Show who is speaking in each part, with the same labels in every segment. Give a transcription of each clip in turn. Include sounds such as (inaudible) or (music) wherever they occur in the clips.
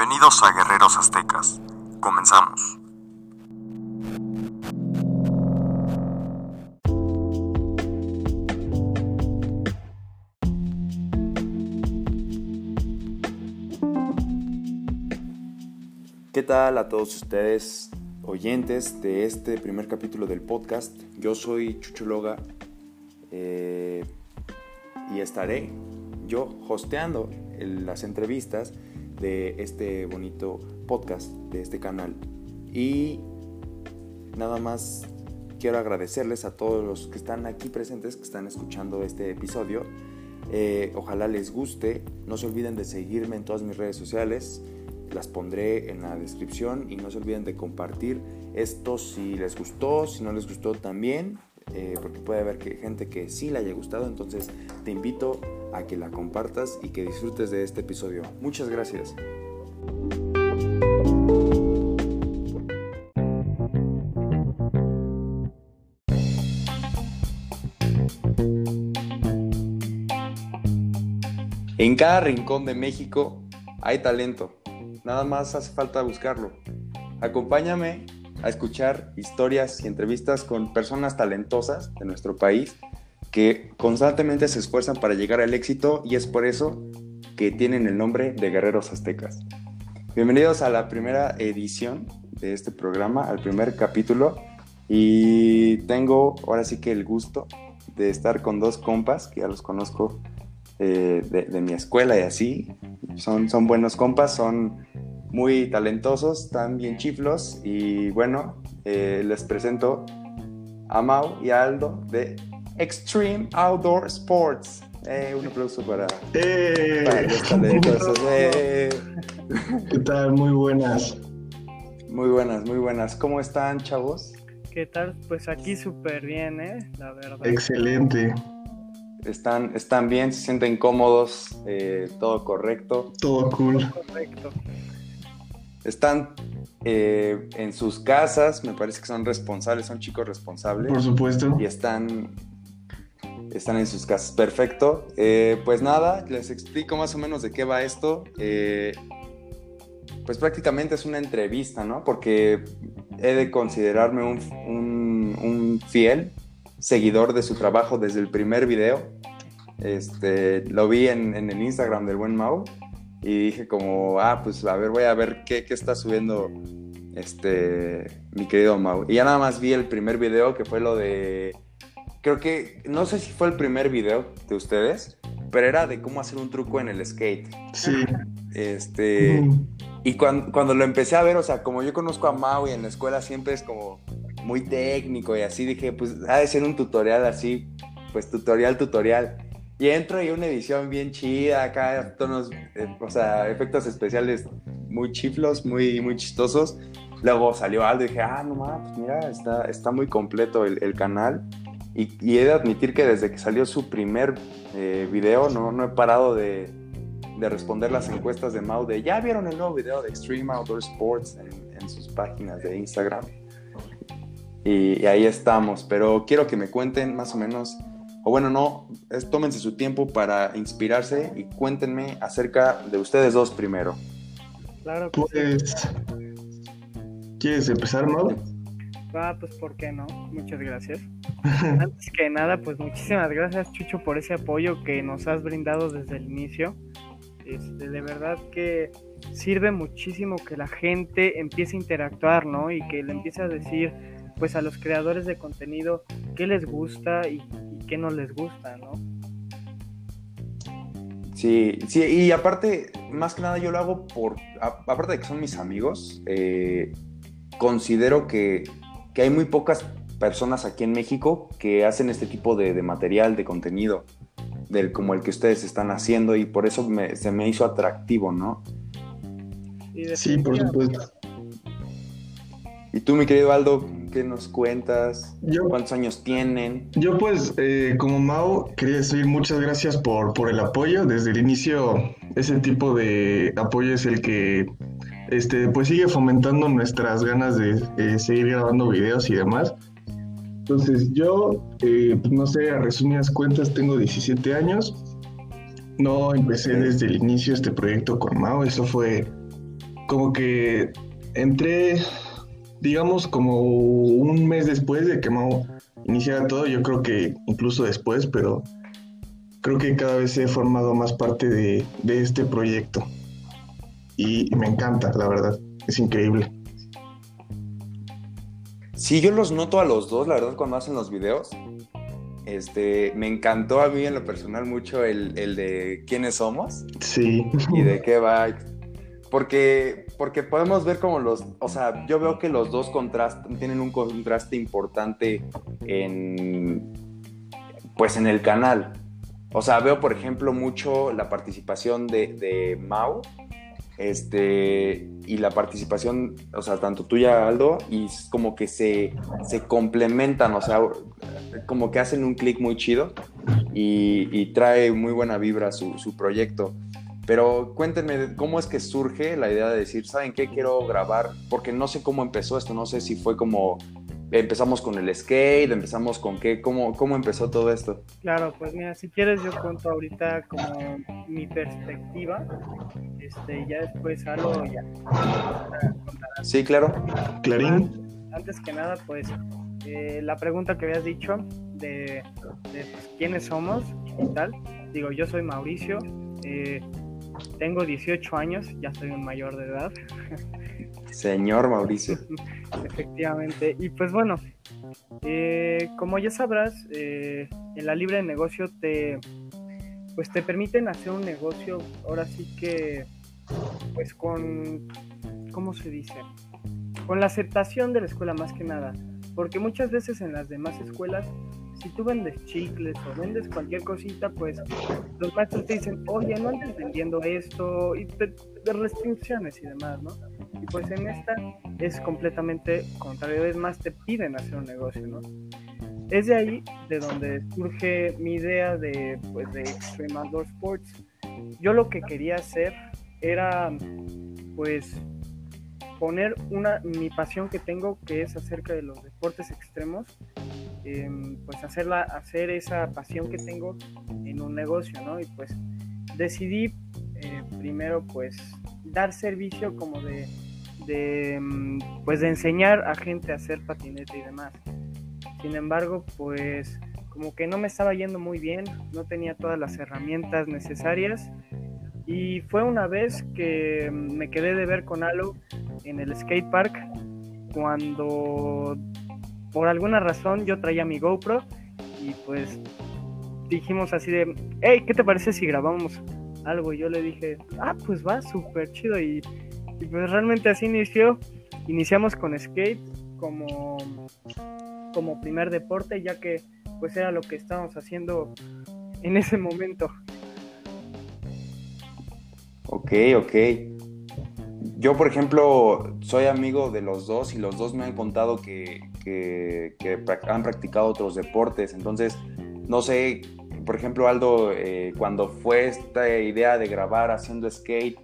Speaker 1: Bienvenidos a Guerreros Aztecas. Comenzamos. ¿Qué tal a todos ustedes, oyentes de este primer capítulo del podcast? Yo soy Chucho Loga eh, y estaré yo hosteando las entrevistas de este bonito podcast, de este canal. Y nada más quiero agradecerles a todos los que están aquí presentes, que están escuchando este episodio. Eh, ojalá les guste. No se olviden de seguirme en todas mis redes sociales las pondré en la descripción y no se olviden de compartir esto si les gustó, si no les gustó también, eh, porque puede haber que, gente que sí le haya gustado, entonces te invito a que la compartas y que disfrutes de este episodio. Muchas gracias. En cada rincón de México hay talento Nada más hace falta buscarlo. Acompáñame a escuchar historias y entrevistas con personas talentosas de nuestro país que constantemente se esfuerzan para llegar al éxito y es por eso que tienen el nombre de Guerreros Aztecas. Bienvenidos a la primera edición de este programa, al primer capítulo y tengo ahora sí que el gusto de estar con dos compas que ya los conozco eh, de, mi escuela y así. Son, son buenos compas, son muy talentosos, están bien chiflos y bueno, eh, les presento a Mau y a Aldo de Extreme Outdoor Sports. Eh, un aplauso para,
Speaker 2: los talentosos. ¿Qué tal? Muy buenas.
Speaker 1: Muy buenas, muy buenas. ¿Cómo están, chavos?
Speaker 3: ¿Qué tal? Pues aquí súper bien, ¿eh? La verdad.
Speaker 2: Excelente.
Speaker 1: Están, están bien, se sienten cómodos, eh, todo correcto.
Speaker 2: Todo cool.
Speaker 3: Correcto.
Speaker 1: Están eh, en sus casas, me parece que son responsables, son chicos responsables.
Speaker 2: Por supuesto.
Speaker 1: Y están, están en sus casas. Perfecto. Eh, pues nada, les explico más o menos de qué va esto. pues prácticamente es una entrevista, ¿no? Porque he de considerarme un, un fiel seguidor de su trabajo desde el primer video. Este, lo vi en, el Instagram del buen Mau y dije como, ah, pues a ver, voy a ver qué, qué, está subiendo este, mi querido Mau. Y ya nada más vi el primer video que fue lo de, creo que, no sé si fue el primer video de ustedes, pero era de cómo hacer un truco en el skate.
Speaker 2: Sí.
Speaker 1: Este, y cuando, cuando lo empecé a ver, o sea, como yo conozco a Mau y en la escuela siempre es como muy técnico y así dije, pues ha de ser un tutorial así, pues tutorial, tutorial. Y entro y una edición bien chida, acá tonos, eh, o sea, efectos especiales muy chiflos, muy, muy chistosos. Luego salió algo y dije, ah, no mames, pues mira, está, está muy completo el, canal. Y, y, he de admitir que desde que salió su primer eh, video no, no he parado de, de, responder las encuestas de Mau de, ¿ya vieron el nuevo video de Extreme Outdoor Sports en, en sus páginas de Instagram? y, ahí estamos. Pero quiero que me cuenten más o menos, o bueno, no, tómense su tiempo para inspirarse y cuéntenme acerca de ustedes dos primero.
Speaker 3: Claro.
Speaker 2: pues, ¿quieres empezar, no?
Speaker 3: Ah, pues ¿por qué no? Muchas gracias. (laughs) Antes que nada, pues muchísimas gracias Chucho por ese apoyo que nos has brindado desde el inicio. Este, de verdad que sirve muchísimo que la gente empiece a interactuar, ¿no? Y que le empiece a decir, pues a los creadores de contenido qué les gusta y, qué no les gusta, ¿no?
Speaker 1: Sí, sí, y aparte, más que nada yo lo hago por, aparte de que son mis amigos, eh, considero que, hay muy pocas personas aquí en México que hacen este tipo de, material, de contenido, del, como el que ustedes están haciendo y por eso se me hizo atractivo, ¿no?
Speaker 2: Sí, por supuesto.
Speaker 1: ¿Y tú, mi querido Aldo, qué nos cuentas? ¿Cuántos años tienen?
Speaker 2: Yo pues, eh, como Mau, quería decir muchas gracias por, por el apoyo. Desde el inicio, ese tipo de apoyo es el que este, pues sigue fomentando nuestras ganas de seguir grabando videos y demás. Entonces yo, eh, pues, no sé, a resumidas cuentas, tengo 17 años. No empecé desde el inicio este proyecto con Mau, eso fue como que entré, digamos, como un mes después de que Mau iniciara todo, yo creo que incluso después, pero creo que cada vez he formado más parte de, de este proyecto. Y me encanta, la verdad, es increíble.
Speaker 1: Sí, yo los noto a los dos, la verdad, cuando hacen los videos. Este, me encantó a mí en lo personal mucho el, el de quiénes somos.
Speaker 2: Sí.
Speaker 1: Y de qué va. Porque, porque podemos ver como los, o sea, yo veo que los dos contrastan, tienen un contraste importante en, pues en el canal. O sea, veo, por ejemplo, mucho la participación de, de Mau este, y la participación, o sea, tanto tuya, Aldo, y como que se, se complementan, o sea, como que hacen un clic muy chido y, trae muy buena vibra su, su proyecto. Pero cuéntenme, ¿cómo es que surge la idea de decir, ¿saben qué quiero grabar? Porque no sé cómo empezó esto, no sé si fue como empezamos con el skate, empezamos con qué, cómo, cómo empezó todo esto.
Speaker 3: Claro, pues mira, si quieres yo cuento ahorita como mi perspectiva, este, ya después algo ya.
Speaker 1: Sí, claro.
Speaker 2: Clarín.
Speaker 3: Antes que nada, pues eh, la pregunta que habías dicho de, de pues, quiénes somos y tal, digo, yo soy Mauricio, eh, tengo 18 años, ya soy un mayor de edad. (laughs)
Speaker 1: Señor Mauricio.
Speaker 3: Efectivamente. Y pues bueno, eh, como ya sabrás, eh, en la libre de negocio te, pues te permiten hacer un negocio, ahora sí que, pues con, ¿cómo se dice? Con la aceptación de la escuela más que nada. Porque muchas veces en las demás escuelas si tú vendes chicles o vendes cualquier cosita, pues los maestros te dicen, oye, no andes vendiendo esto, y de, restricciones y demás, ¿no? Y pues en esta es completamente contrario, es más, te piden hacer un negocio, ¿no? Es de ahí de donde surge mi idea de, pues, de Extreme Outdoor Sports. Yo lo que quería hacer era, pues, poner una, mi pasión que tengo, que es acerca de los deportes extremos, Em, pues hacerla, hacer esa pasión que tengo en un negocio, ¿no? Y pues decidí eh, primero pues dar servicio como de, em, pues de enseñar a gente a hacer patinete y demás. Sin embargo, pues como que no me estaba yendo muy bien, no tenía todas las herramientas necesarias y fue una vez que me quedé de ver con Alo en el skate park cuando por alguna razón yo traía mi GoPro y pues dijimos así de, hey, ¿qué te parece si grabamos algo? Y yo le dije, ah, pues va, súper chido. Y, pues realmente así inició. Iniciamos con skate como, como primer deporte, ya que pues era lo que estábamos haciendo en ese momento.
Speaker 1: Ok, ok. Yo, por ejemplo, soy amigo de los dos y los dos me han contado que, que, han practicado otros deportes. Entonces, no sé, por ejemplo, Aldo, eh, cuando fue esta idea de grabar haciendo skate,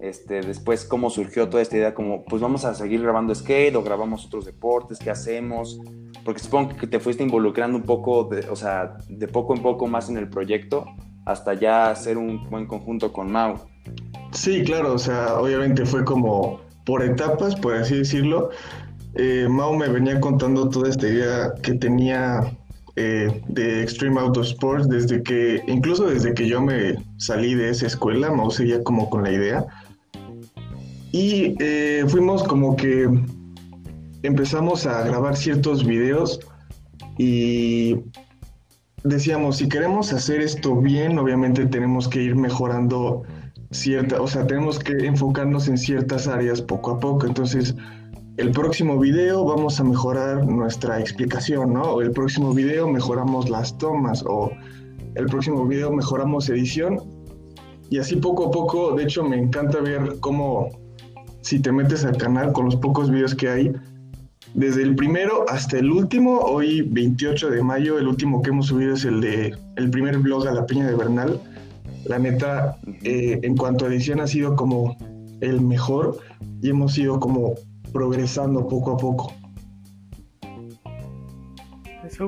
Speaker 1: este, después cómo surgió toda esta idea, como pues vamos a seguir grabando skate o grabamos otros deportes, ¿qué hacemos? Porque supongo que te fuiste involucrando un poco, de, o sea, de poco en poco más en el proyecto hasta ya hacer un buen conjunto con Mau.
Speaker 2: Sí, claro, o sea, obviamente fue como por etapas, por así decirlo eh, Mau me venía contando toda esta idea que tenía eh, de Extreme Outdoor Sports desde que, incluso desde que yo me salí de esa escuela, Mau seguía como con la idea. Y eh, fuimos como que empezamos a grabar ciertos videos y decíamos, si queremos hacer esto bien, obviamente tenemos que ir mejorando cierta, o sea, tenemos que enfocarnos en ciertas áreas poco a poco. Entonces, el próximo video vamos a mejorar nuestra explicación, ¿no? O el próximo video mejoramos las tomas, o el próximo video mejoramos edición. Y así poco a poco, de hecho me encanta ver cómo, si te metes al canal con los pocos videos que hay, desde el primero hasta el último, hoy 28 de mayo, el último que hemos subido es el de el primer vlog a la Peña de Bernal. La neta, eh, en cuanto a edición ha sido como el mejor y hemos sido como progresando poco a poco.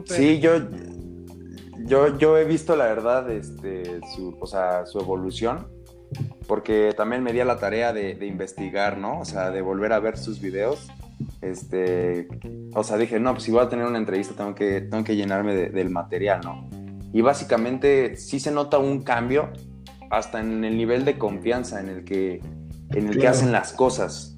Speaker 1: Sí, yo, yo, yo he visto la verdad, este, su, o sea, su evolución, porque también me di a la tarea de, de, investigar, ¿no? O sea, de volver a ver sus videos. Este, o sea, dije, no, pues si voy a tener una entrevista tengo que, tengo que llenarme del material, ¿no? Y básicamente sí se nota un cambio hasta en el nivel de confianza en el que, en el que hacen las cosas.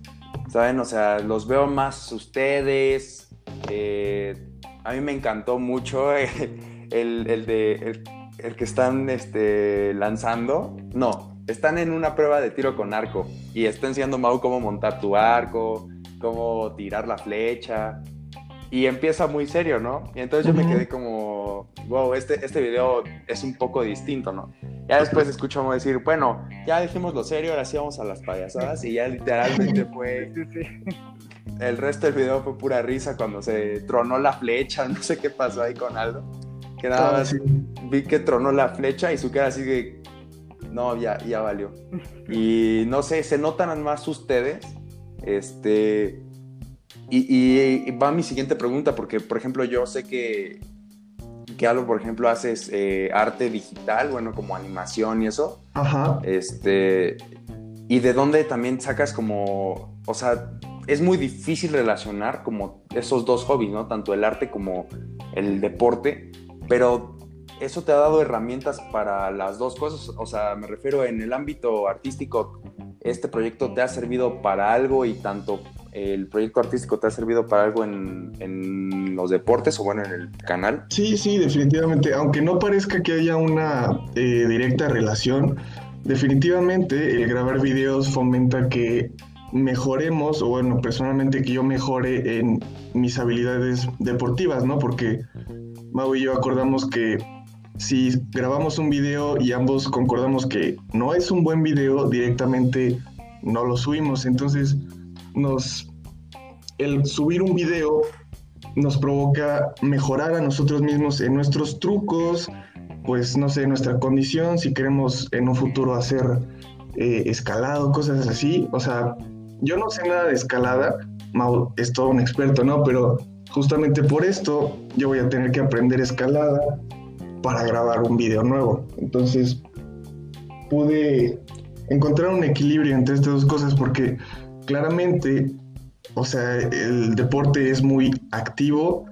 Speaker 1: ¿Saben? O sea, los veo más ustedes. Eh, a mí me encantó mucho (laughs) el, el de el, que están este, lanzando. No, están en una prueba de tiro con arco y está enseñando Mau cómo montar tu arco, cómo tirar la flecha. Y empieza muy serio, ¿no? Y entonces yo me quedé como, wow, este, este video es un poco distinto, ¿no? Ya después escuchamos decir, bueno, ya dijimos lo serio, ahora sí vamos a las payasadas. Y ya literalmente fue. (laughs) El resto del video fue pura risa cuando se tronó la flecha, (laughs) no sé qué pasó ahí con Aldo. Que nada más vi que tronó la flecha y su cara así de. No, ya, ya valió. (laughs) Y no sé, se notan más ustedes. Este. Y, y, va mi siguiente pregunta, porque por ejemplo yo sé que que algo, por ejemplo, haces eh, arte digital, bueno, como animación y eso. Ajá. Este, y de dónde también sacas como, o sea, es muy difícil relacionar como esos dos hobbies, ¿no? Tanto el arte como el deporte, pero eso te ha dado herramientas para las dos cosas, o sea, me refiero en el ámbito artístico, este proyecto te ha servido para algo y tanto el proyecto artístico te ha servido para algo en, en, los deportes o bueno, en el canal?
Speaker 2: Sí, sí, definitivamente. Aunque no parezca que haya una eh, directa relación, definitivamente el grabar videos fomenta que mejoremos, o bueno, personalmente que yo mejore en mis habilidades deportivas, ¿no? Porque Mau y yo acordamos que si grabamos un video y ambos concordamos que no es un buen video, directamente no lo subimos. Entonces, nos, el subir un video nos provoca mejorar a nosotros mismos en nuestros trucos, pues no sé, nuestra condición, si queremos en un futuro hacer eh, escalado, cosas así. O sea, yo no sé nada de escalada, Mau es todo un experto, ¿no? Pero justamente por esto yo voy a tener que aprender escalada para grabar un video nuevo. Entonces pude encontrar un equilibrio entre estas dos cosas porque claramente, o sea, el deporte es muy activo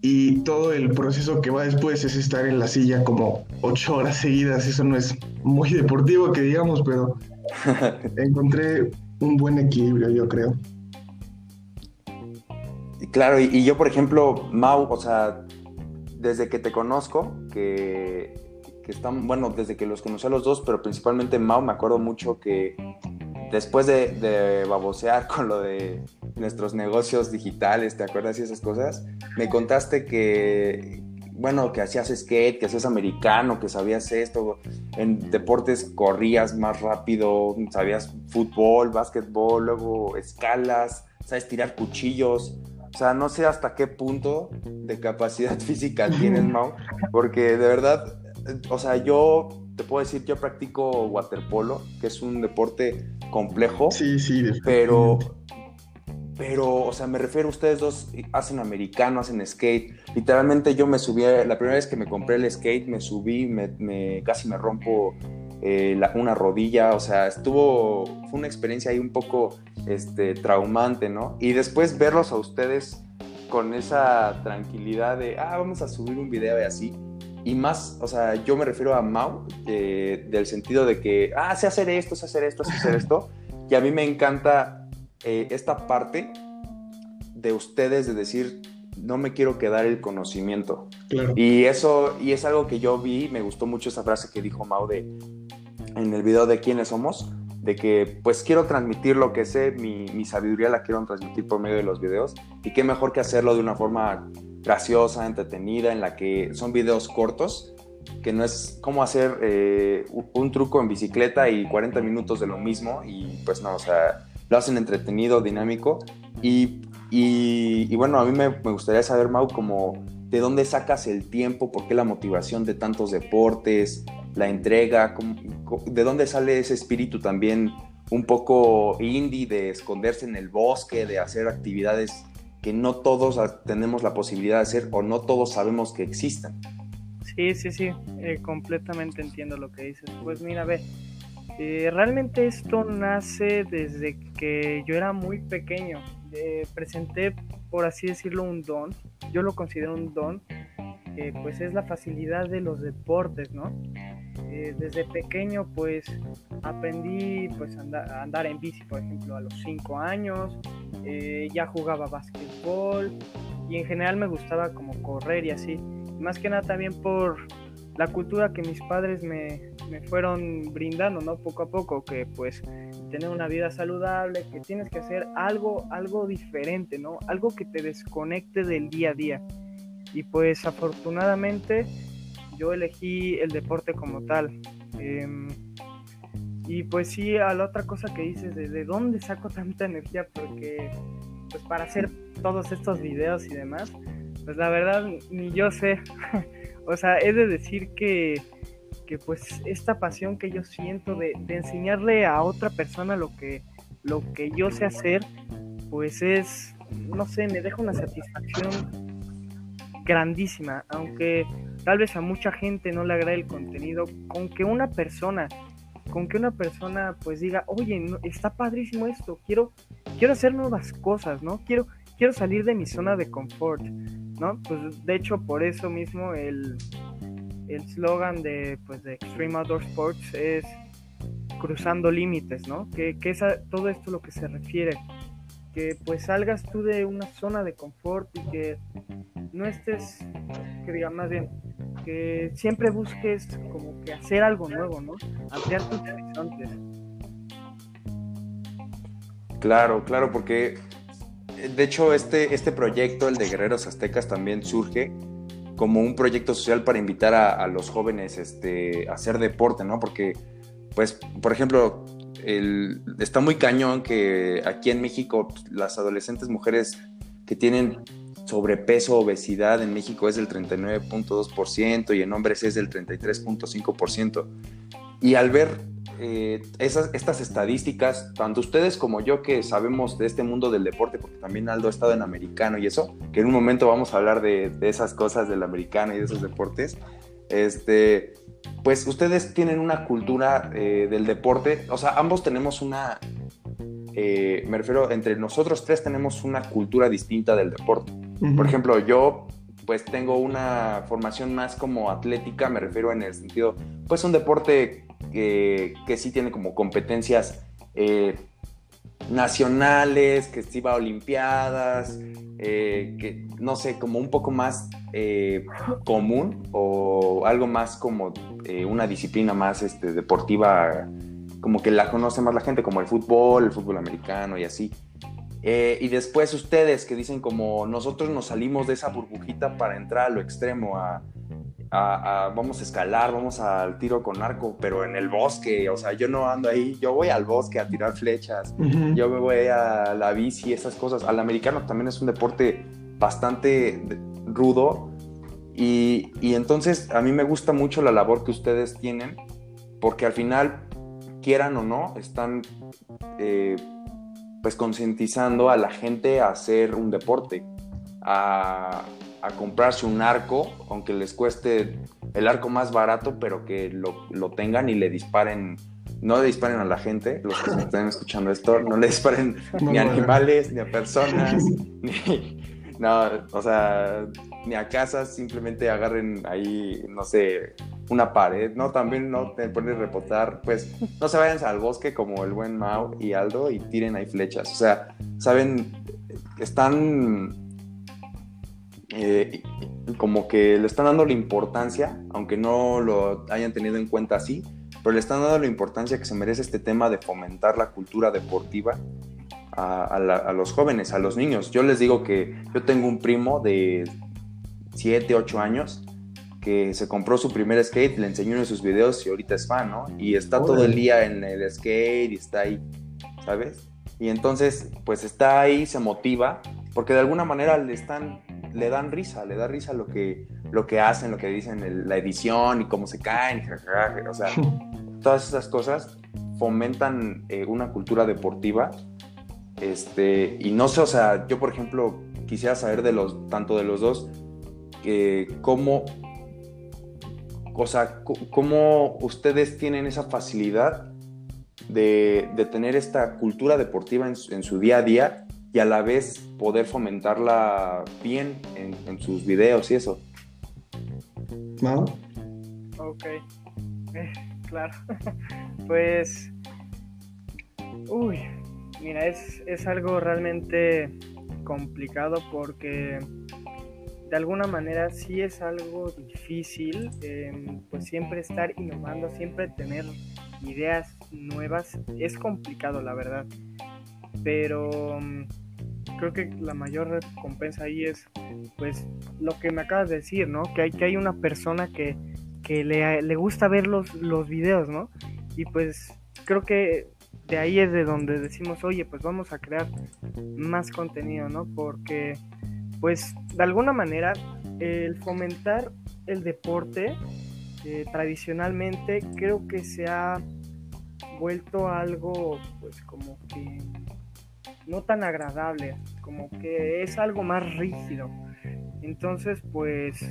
Speaker 2: y todo el proceso que va después es estar en la silla como ocho horas seguidas. Eso no es muy deportivo, que digamos, pero (laughs) encontré un buen equilibrio, yo creo.
Speaker 1: Claro, y, yo, por ejemplo, Mau, o sea, desde que te conozco, que, que están, bueno, desde que los conocí a los dos, pero principalmente Mau, me acuerdo mucho que después de, babosear (laughs) con lo de nuestros negocios digitales, ¿te acuerdas y esas cosas? Me contaste que, bueno, que hacías skate, que hacías americano, que sabías esto, en deportes corrías más rápido, sabías fútbol, básquetbol, luego escalas, sabes tirar cuchillos. O sea, no sé hasta qué punto de capacidad (laughs) física tienes, Mau, porque de verdad, o sea, yo te puedo decir, yo practico waterpolo, que es un deporte complejo.
Speaker 2: Sí, sí,
Speaker 1: pero, pero, o sea, me refiero, ustedes dos hacen americano, hacen skate. Literalmente yo me subí, la primera vez que me compré el skate, me subí, me, casi me rompo eh, una rodilla, o sea, estuvo, fue una experiencia ahí un poco este, traumante, ¿no? Y después verlos a ustedes con esa tranquilidad de, ah, vamos a subir un video y así y más, o sea, yo me refiero a Mau, eh, del sentido de que, ah, sé hacer esto, sé hacer esto, sé hacer esto. Y a mí me encanta eh, esta parte de ustedes de decir, no me quiero quedar el conocimiento. Y eso, y es algo que yo vi, me gustó mucho esa frase que dijo Mau de, en el video de quiénes somos, de que pues quiero transmitir lo que sé, mi, mi sabiduría la quiero transmitir por medio de los videos, y qué mejor que hacerlo de una forma graciosa, entretenida, en la que son videos cortos, que no es como hacer eh, un truco en bicicleta y 40 minutos de lo mismo, y pues no, o sea, lo hacen entretenido, dinámico, y, y, bueno, a mí me, me, gustaría saber, Mau, como de dónde sacas el tiempo, por qué la motivación de tantos deportes, la entrega, de dónde sale ese espíritu también un poco indie de esconderse en el bosque, de hacer actividades que no todos tenemos la posibilidad de hacer o no todos sabemos que existan.
Speaker 3: Sí, sí, sí, eh, completamente entiendo lo que dices. Pues mira, ve, Eh, realmente esto nace desde que yo era muy pequeño. Eh, presenté, por así decirlo, un don. Yo lo considero un don, pues es la facilidad de los deportes, ¿no? Eh, desde pequeño, pues aprendí pues, a andar en bici, por ejemplo, a los 5 años. ya jugaba básquetbol y en general me gustaba como correr y así. Más que nada también por la cultura que mis padres me, me, fueron brindando, ¿no? Poco a poco, que pues tener una vida saludable, que tienes que hacer algo, algo diferente, ¿no? Algo que te desconecte del día a día. Y pues afortunadamente yo elegí el deporte como tal. Em, y pues sí, a la otra cosa que dices, de, de dónde saco tanta energía, porque pues para hacer todos estos videos y demás, pues la verdad ni yo sé. (laughs) O sea, he de decir que, pues esta pasión que yo siento de, enseñarle a otra persona lo que, lo que yo sé hacer, pues es, no sé, me deja una satisfacción grandísima, aunque tal vez a mucha gente no le agrade el contenido, con que una persona, con que una persona pues diga, oye, está padrísimo esto, quiero, quiero hacer nuevas cosas, ¿no? Quiero, quiero salir de mi zona de confort. ¿no? Pues de hecho por eso mismo el el slogan de pues de Extreme Outdoor Sports es cruzando límites, ¿no? Que, que es todo esto lo que se refiere, que pues salgas tú de una zona de confort y que no estés, que diga más bien, que siempre busques como que hacer algo nuevo, ¿no? Ampliar tus horizontes.
Speaker 1: Claro, claro, porque de hecho, este, este proyecto, el de Guerreros Aztecas, también surge como un proyecto social para invitar a, los jóvenes este, a hacer deporte, ¿no? Porque, pues, por ejemplo, está muy cañón que aquí en México las adolescentes mujeres que tienen sobrepeso, obesidad en México es del 39.2% y en hombres es del 33.5%. Y al ver eh, esas, estas estadísticas, tanto ustedes como yo que sabemos de este mundo del deporte, porque también Aldo ha estado en americano y eso, que en un momento vamos a hablar de, esas cosas del americano y de esos deportes, este, pues ustedes tienen una cultura eh, del deporte, o sea, ambos tenemos una, eh, me refiero, entre nosotros tres tenemos una cultura distinta del deporte. Por ejemplo, yo pues tengo una formación más como atlética, me refiero en el sentido, pues un deporte que, que sí tiene como competencias eh, nacionales, que sí va a Olimpiadas, eh, que no sé, como un poco más eh, común o algo más como una disciplina más este, deportiva, como que la conoce más la gente, como el fútbol, el fútbol americano y así. y después ustedes que dicen como nosotros nos salimos de esa burbujita para entrar a lo extremo, a, vamos a escalar, vamos al tiro con arco, pero en el bosque, o sea, yo no ando ahí, yo voy al bosque a tirar flechas, yo me voy a la bici, esas cosas. Al americano también es un deporte bastante rudo y, entonces a mí me gusta mucho la labor que ustedes tienen, porque al final, quieran o no, están... Eh, pues concientizando a la gente a hacer un deporte, a, a comprarse un arco, aunque les cueste el arco más barato, pero que lo, tengan y le disparen, no le disparen a la gente, los que (laughs) están escuchando esto, no le disparen ni a animales, ni a personas, (laughs) ni, no, o sea, ni a casas, simplemente agarren ahí, no sé, una pared, ¿no? También no te ponen repotar, pues no se vayan al bosque como el buen Mao y Aldo y tiren ahí flechas, o sea, saben, están eh, como que le están dando la importancia, aunque no lo hayan tenido en cuenta así, pero le están dando la importancia que se merece este tema de fomentar la cultura deportiva a, los jóvenes, a los niños. Yo les digo que yo tengo un primo de 7, 8 años que se compró su primer skate, le enseñó en sus videos y ahorita es fan, ¿no? Y está todo el día en el skate y está ahí, ¿sabes? Y entonces, pues está ahí, se motiva, porque de alguna manera le están le dan risa, le da risa lo que, lo que hacen, lo que dicen, la edición y cómo se caen, o sea, (laughs) todas esas cosas fomentan eh, una cultura deportiva. Este, y no sé, o sea, yo por ejemplo quisiera saber de los, tanto de los dos, eh, cómo, o sea, cómo ustedes tienen esa facilidad de, tener esta cultura deportiva en, su día a día y a la vez poder fomentarla bien en, sus videos y eso.
Speaker 2: ¿No?
Speaker 3: Ok, eh, claro. (laughs) pues, uy, mira, es, es algo realmente complicado porque de alguna manera sí es algo difícil, em, pues siempre estar innovando, siempre tener ideas nuevas, es complicado la verdad, pero mm, creo que la mayor recompensa ahí es pues lo que me acabas de decir, ¿no? Que hay, que hay una persona que, le, le, gusta ver los, los videos, ¿no? Y pues creo que de ahí es de donde decimos, oye, pues vamos a crear más contenido, ¿no? Porque pues de alguna manera el fomentar el deporte eh, tradicionalmente creo que se ha vuelto algo pues como que no tan agradable, como que es algo más rígido. Entonces pues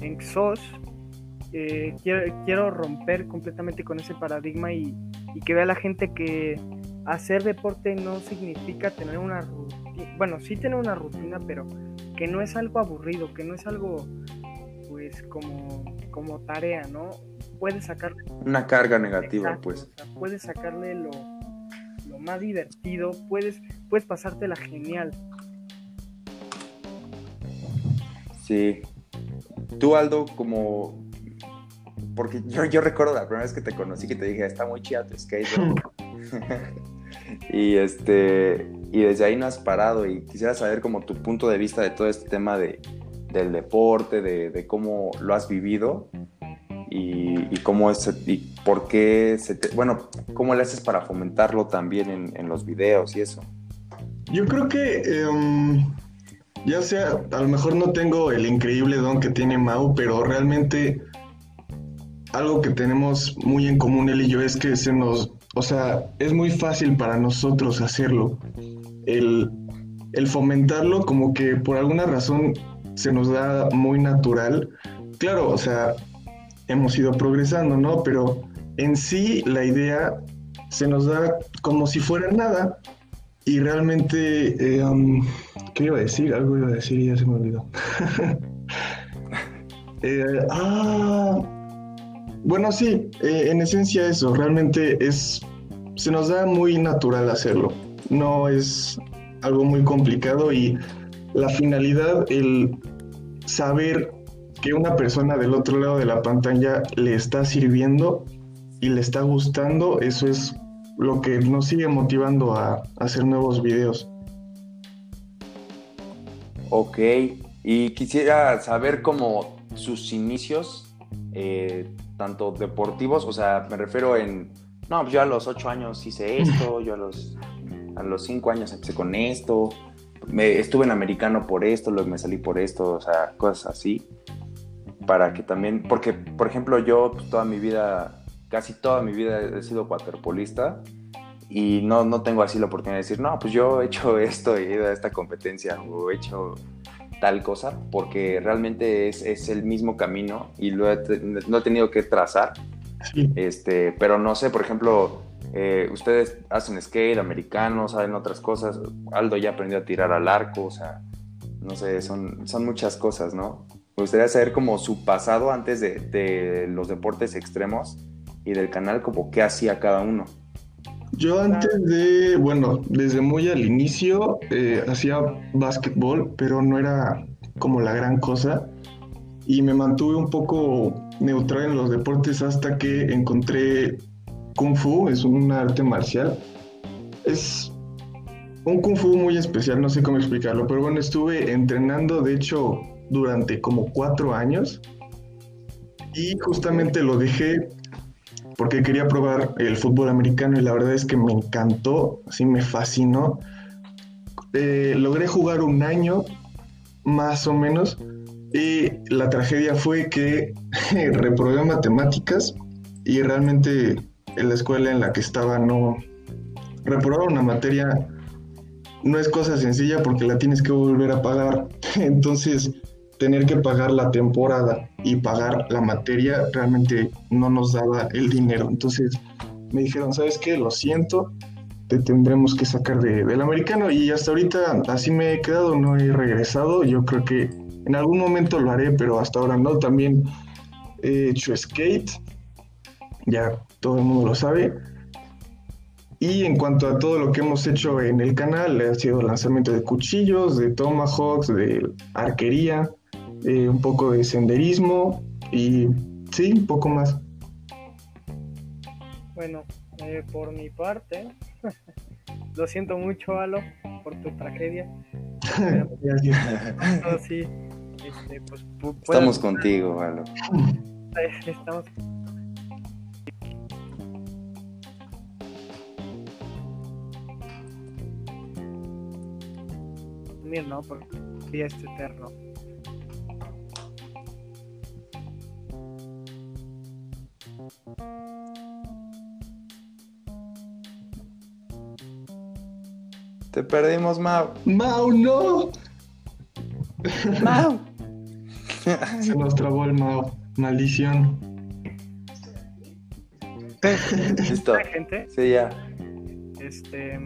Speaker 3: en XOS eh, quiero, romper completamente con ese paradigma y, y que vea la gente que hacer deporte no significa tener una rutina, bueno, sí tener una rutina, pero que no es algo aburrido, que no es algo pues como, como tarea, ¿no? Puedes sacar...
Speaker 1: Una carga negativa, pues.
Speaker 3: puedes sacarle lo más divertido, puedes, puedes pasártela genial.
Speaker 1: Sí. Tú, Aldo, como... Porque yo, yo recuerdo la primera vez que te conocí que te dije, está muy chida tu skate. (laughs) y este y desde ahí no has parado y quisiera saber como tu punto de vista de todo este tema de, del deporte, de, cómo lo has vivido y, cómo es, y por qué, se bueno, cómo le haces para fomentarlo también en, los videos y eso.
Speaker 2: Yo creo que, em, ya sea, a lo mejor no tengo el increíble don que tiene Mau, pero realmente algo que tenemos muy en común él y yo es que se nos, o sea, es muy fácil para nosotros hacerlo el, fomentarlo como que por alguna razón se nos da muy natural. Claro, o sea, hemos ido progresando, ¿no? Pero en sí la idea se nos da como si fuera nada. Y realmente, eh, um, ¿qué iba a decir? Algo iba a decir y ya se me olvidó. (laughs) Eh, ah, bueno, sí, eh, en esencia eso, realmente es, se nos da muy natural hacerlo no es algo muy complicado y la finalidad, el saber que una persona del otro lado de la pantalla le está sirviendo y le está gustando, eso es lo que nos sigue motivando a, hacer nuevos videos.
Speaker 1: Ok, y quisiera saber cómo sus inicios, eh, tanto deportivos, o sea, me refiero en, no, yo a los ocho años hice esto, (laughs) yo a los a los cinco años empecé con esto, me, estuve en americano por esto, luego me salí por esto, o sea, cosas así, para que también, porque, por ejemplo, yo pues, toda mi vida, casi toda mi vida he sido waterpolista y no, no tengo así la oportunidad de decir, no, pues yo he hecho (laughs) esto, he ido a esta competencia o he hecho tal cosa, porque realmente es, es el mismo camino y lo he, no he tenido que trazar. Este, pero no sé, por ejemplo, eh, ustedes hacen skate, americanos, saben otras cosas. Aldo ya aprendió a tirar al arco, o sea, no sé, son, son muchas cosas, ¿no? Me gustaría saber como su pasado antes de, los deportes extremos y del canal, como qué hacía cada uno.
Speaker 2: Yo antes de, bueno, desde muy al inicio eh, hacía básquetbol, pero no era como la gran cosa. Y me mantuve un poco neutral en los deportes hasta que encontré Kung Fu es un arte marcial. Es un Kung Fu muy especial, no sé cómo explicarlo, pero bueno, estuve entrenando, de hecho, durante como cuatro años y justamente lo dejé porque quería probar el fútbol americano y la verdad es que me encantó, así me fascinó. Eh, logré jugar un año más o menos y la tragedia fue que (laughs) reprobé matemáticas y realmente en la escuela en la que estaba no reprobar una materia no es cosa sencilla porque la tienes que volver a pagar. (laughs) Entonces, tener que pagar la temporada y pagar la materia realmente no nos daba el dinero. Entonces, me dijeron, ¿sabes qué? Lo siento, te tendremos que sacar de, del americano y hasta ahorita así me he quedado, no he regresado. Yo creo que en algún momento lo haré, pero hasta ahora no. También he hecho skate, ya todo el mundo lo sabe. Y en cuanto a todo lo que hemos hecho en el canal, ha sido lanzamiento de cuchillos, de tomahawks, de arquería, eh, un poco de senderismo y sí, un poco más.
Speaker 3: Bueno, eh, por mi parte, (laughs) lo siento mucho, Alo, por tu tragedia. (laughs) sí,
Speaker 1: este, pues, Estamos contigo, Alo. (laughs)
Speaker 3: Estamos ¿no? Porque es eterno.
Speaker 1: Te perdimos, Mau.
Speaker 2: Mau, no.
Speaker 1: Mau. (laughs)
Speaker 2: Se nos trabó el Mau. Maldición.
Speaker 1: Listo.
Speaker 3: gente?
Speaker 1: Sí, ya.
Speaker 3: Este,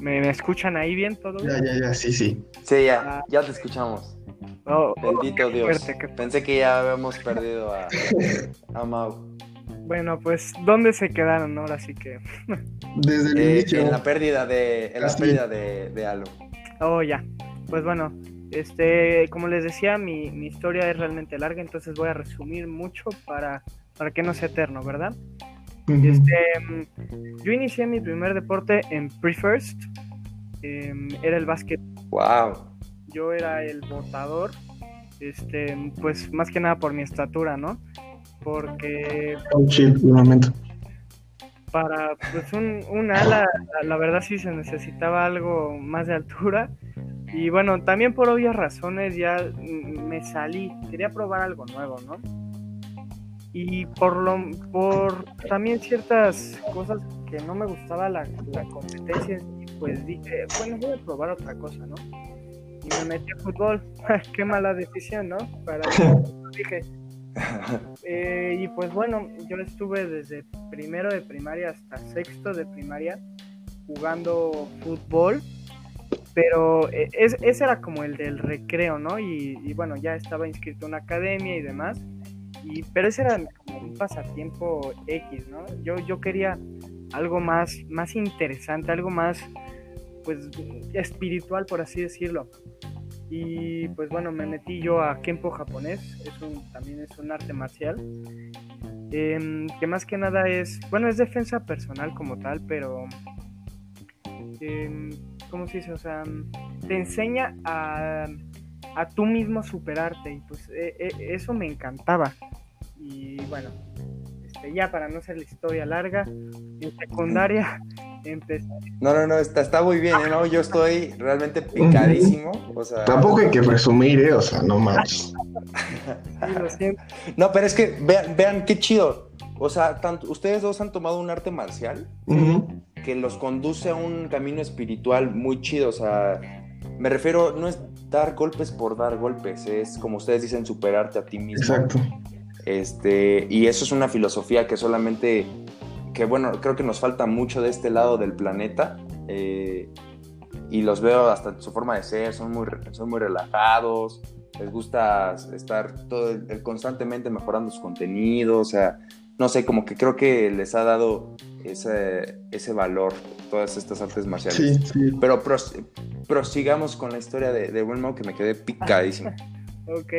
Speaker 3: ¿Me, escuchan ahí bien todo?
Speaker 2: Ya, ya, ya, sí, sí.
Speaker 1: Sí, ya, ah. ya te escuchamos. Oh, Bendito Dios. Pensé que ya habíamos perdido a, a Mau.
Speaker 3: Bueno, pues, ¿dónde se quedaron ahora sí que?
Speaker 2: Desde el
Speaker 1: eh,
Speaker 2: inicio.
Speaker 1: En la pérdida de, en la pérdida de, de Halo.
Speaker 3: Oh, ya. Pues bueno, este, como les decía, mi, mi, historia es realmente larga, entonces voy a resumir mucho para, para que no sea eterno, ¿verdad? Este, yo inicié mi primer deporte en Pre-First. Em, era el básquet.
Speaker 1: Wow.
Speaker 3: Yo era el botador. Este, pues más que nada por mi estatura, ¿no? Porque.
Speaker 2: Oh, momento.
Speaker 3: Para pues un, un ala, la verdad sí se necesitaba algo más de altura. Y bueno, también por obvias razones ya me salí. Quería probar algo nuevo, ¿no? y por lo por también ciertas cosas que no me gustaba la, la competencia pues dije bueno voy a probar otra cosa no y me metí a fútbol (laughs) qué mala decisión no para (laughs) dije (laughs) eh, y pues bueno yo estuve desde primero de primaria hasta sexto de primaria jugando fútbol pero eh, es, ese era como el del recreo no y, y bueno ya estaba inscrito en una academia y demás y, pero ese era como un pasatiempo X, ¿no? Yo, yo quería algo más, más interesante, algo más, pues, espiritual, por así decirlo. Y pues bueno, me metí yo a Kempo japonés, es un, también es un arte marcial, em, que más que nada es, bueno, es defensa personal como tal, pero, eh, ¿cómo se dice? O sea, te enseña a a tú mismo superarte y pues e, e, eso me encantaba. Y bueno, este, ya para no hacer la historia larga, en secundaria
Speaker 1: No, no, no, está, está muy bien, ¿eh? ¿no? Yo estoy realmente picadísimo. O sea...
Speaker 2: Tampoco hay que presumir, ¿eh? O sea, no más.
Speaker 1: No, pero es que vean, vean qué chido. O sea, tanto, ustedes dos han tomado un arte marcial que los conduce a un camino espiritual muy chido. O sea, me refiero, no es dar golpes por dar golpes, es como ustedes dicen, superarte a ti mismo.
Speaker 2: Exacto.
Speaker 1: Este, y eso es una filosofía que solamente, que bueno, creo que nos falta mucho de este lado del planeta. Eh, y los veo hasta su forma de ser, son muy, son muy relajados, les gusta estar todo el, constantemente mejorando su contenido, o sea, no sé, como que creo que les ha dado ese, ese valor todas estas artes marciales.
Speaker 2: Sí, sí.
Speaker 1: Pero prosigamos con la historia de, de Wilmo que me quedé picadísimo. (laughs)
Speaker 3: ok.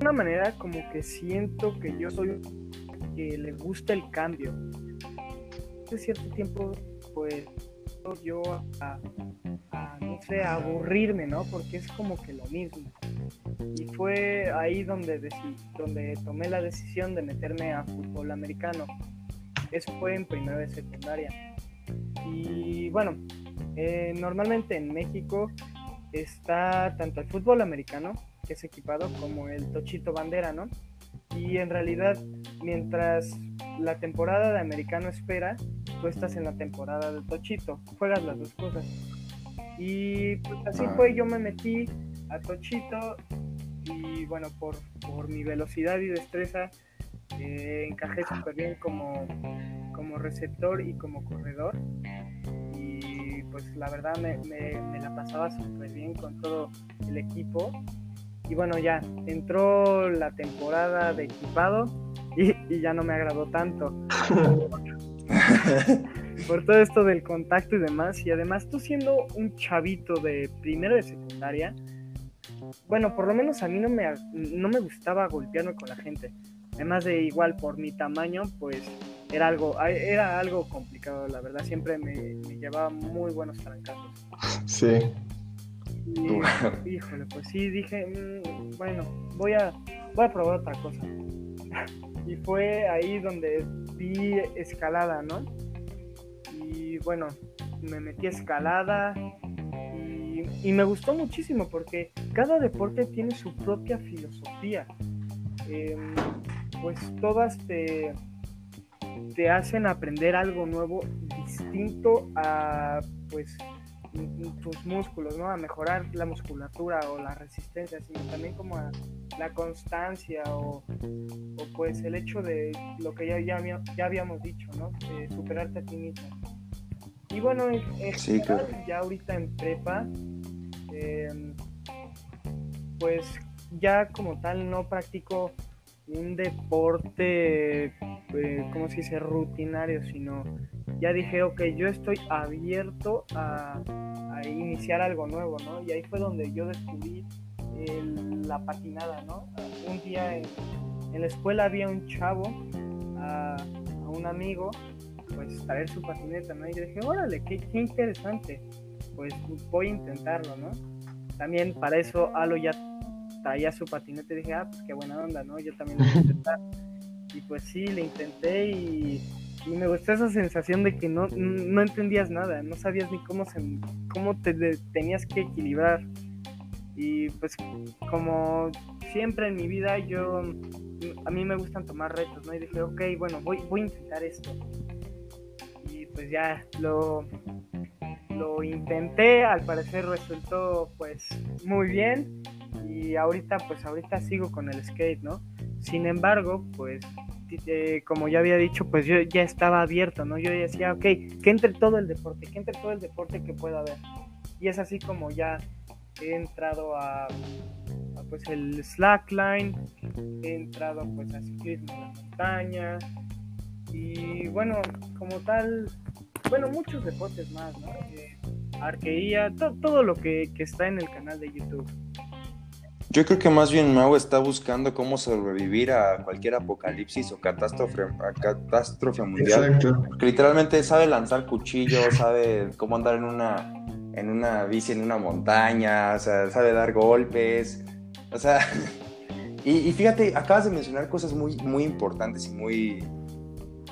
Speaker 3: De una manera como que siento que yo soy que le gusta el cambio. Hace cierto tiempo, pues, yo a, no sé, aburrirme, ¿no? Porque es como que lo mismo. Y fue ahí donde, donde tomé la decisión de meterme a fútbol americano. Eso fue en primero de secundaria. Y bueno, eh, normalmente en México está tanto el fútbol americano, que es equipado, como el tochito bandera, ¿no? Y en realidad, mientras la temporada de americano espera, tú estás en la temporada de tochito, juegas las dos cosas. Y pues así ah. fue, yo me metí a tochito y bueno, por, por mi velocidad y destreza Eh, encajé súper bien como, como receptor y como corredor. Y pues la verdad me, me la pasaba súper bien con todo el equipo. Y bueno, ya entró la temporada de equipado y, ya no me agradó tanto. (laughs) por todo esto del contacto y demás. Y además tú siendo un chavito de primero de secundaria, bueno, por lo menos a mí no me, no me gustaba golpearme con la gente. Además de igual por mi tamaño, pues era algo, era algo complicado, la verdad. Siempre me, llevaba muy buenos trancazos.
Speaker 2: Sí.
Speaker 3: Y, (laughs) híjole, pues sí, dije, mm, bueno, voy a, voy a probar otra cosa. (laughs) y fue ahí donde vi escalada, ¿no? Y bueno, me metí a escalada y, me gustó muchísimo porque cada deporte tiene su propia filosofía. Em, pues todas te, te hacen aprender algo nuevo distinto a pues tus músculos, ¿no? A mejorar la musculatura o la resistencia, sino también como a la constancia o, pues el hecho de lo que ya, ya, ya habíamos dicho, ¿no? De superarte a ti mismo. Y bueno, ya ahorita en prepa, em, pues ya como tal no practico un deporte, eh, ¿cómo se dice?, rutinario, sino ya dije, ok, yo estoy abierto a, iniciar algo nuevo, ¿no? Y ahí fue donde yo descubrí la patinada, ¿no? Un día en, la escuela había un chavo, a, un amigo, pues traer su patineta, ¿no? Y yo dije, órale, qué, qué interesante, pues voy a intentarlo, ¿no? También para eso Alo ya traía su patineta y dije, ah, pues qué buena onda, ¿no? Yo también lo voy a intentar. y pues sí, le intenté y y me gustó esa sensación de que no, no entendías nada, no sabías ni cómo, se, cómo te tenías que equilibrar. Y pues como siempre en mi vida yo, a mí me gustan tomar retos, ¿no? Y dije, ok, bueno, voy, voy a intentar esto. Y pues ya lo, lo intenté, al parecer resultó pues muy bien. Y ahorita pues ahorita sigo con el skate, ¿no? Sin embargo, pues eh, como ya había dicho, pues yo ya estaba abierto, ¿no? Yo decía, ok, que entre todo el deporte, que entre todo el deporte que pueda haber. Y es así como ya he entrado a, pues el slackline, he entrado pues a ciclismo en la montaña y bueno, como tal, bueno, muchos deportes más, ¿no? Eh, todo lo que, que está en el canal de YouTube.
Speaker 1: Yo creo que más bien Mau está buscando cómo sobrevivir a cualquier apocalipsis o catástrofe, catástrofe mundial. Exacto. Porque literalmente sabe lanzar cuchillos, sabe cómo andar en una, en una bici en una montaña, o sea, sabe dar golpes. O sea, (laughs) y, fíjate, acabas de mencionar cosas muy, muy importantes y muy,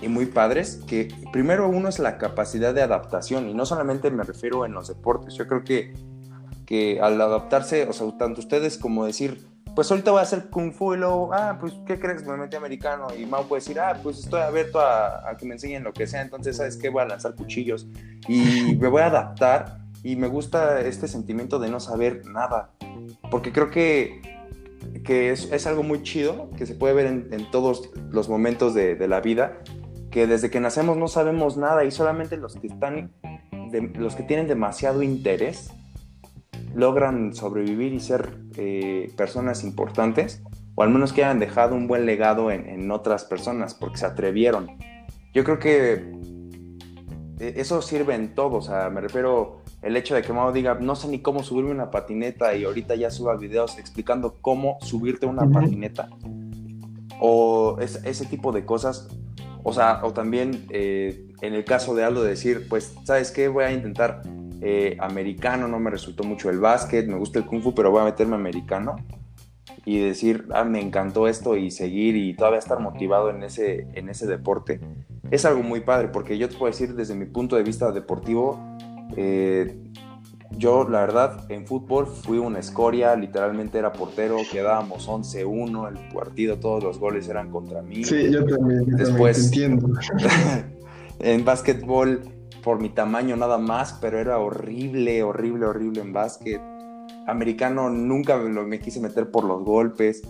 Speaker 1: y muy padres, que primero uno es la capacidad de adaptación, y no solamente me refiero en los deportes, yo creo que que al adaptarse, o sea, tanto ustedes como decir, pues ahorita voy a hacer kung fu y luego, ah, pues, ¿qué crees? Me metí americano. Y Mau puede decir, ah, pues estoy abierto a, que me enseñen lo que sea, entonces, ¿sabes qué? Voy a lanzar cuchillos y me voy a adaptar. Y me gusta este sentimiento de no saber nada, porque creo que, que es, es algo muy chido, que se puede ver en, en todos los momentos de, de, la vida, que desde que nacemos no sabemos nada y solamente los que están, los que tienen demasiado interés logran sobrevivir y ser eh, personas importantes, o al menos que hayan dejado un buen legado en, otras personas, porque se atrevieron. Yo creo que eh, eso sirve en todo, o sea, me refiero el hecho de que Mao diga, no sé ni cómo subirme una patineta y ahorita ya suba videos explicando cómo subirte una patineta, o ese tipo de cosas, o sea, o también eh, en el caso de Aldo decir, pues, ¿sabes qué? Voy a intentar eh, americano, no me resultó mucho el básquet, me gusta el kung fu, pero voy a meterme americano y decir, ah, me encantó esto y seguir y todavía estar motivado en ese, en ese deporte. Es algo muy padre porque yo te puedo decir desde mi punto de vista deportivo, eh, yo la verdad en fútbol fui una escoria, literalmente era portero, quedábamos 11-1, el partido, todos los goles eran contra mí.
Speaker 2: Sí, yo también, Después, entiendo. (laughs)
Speaker 1: en básquetbol por mi tamaño nada más, pero era horrible, horrible, horrible en básquet. Americano nunca me, me quise meter por los golpes.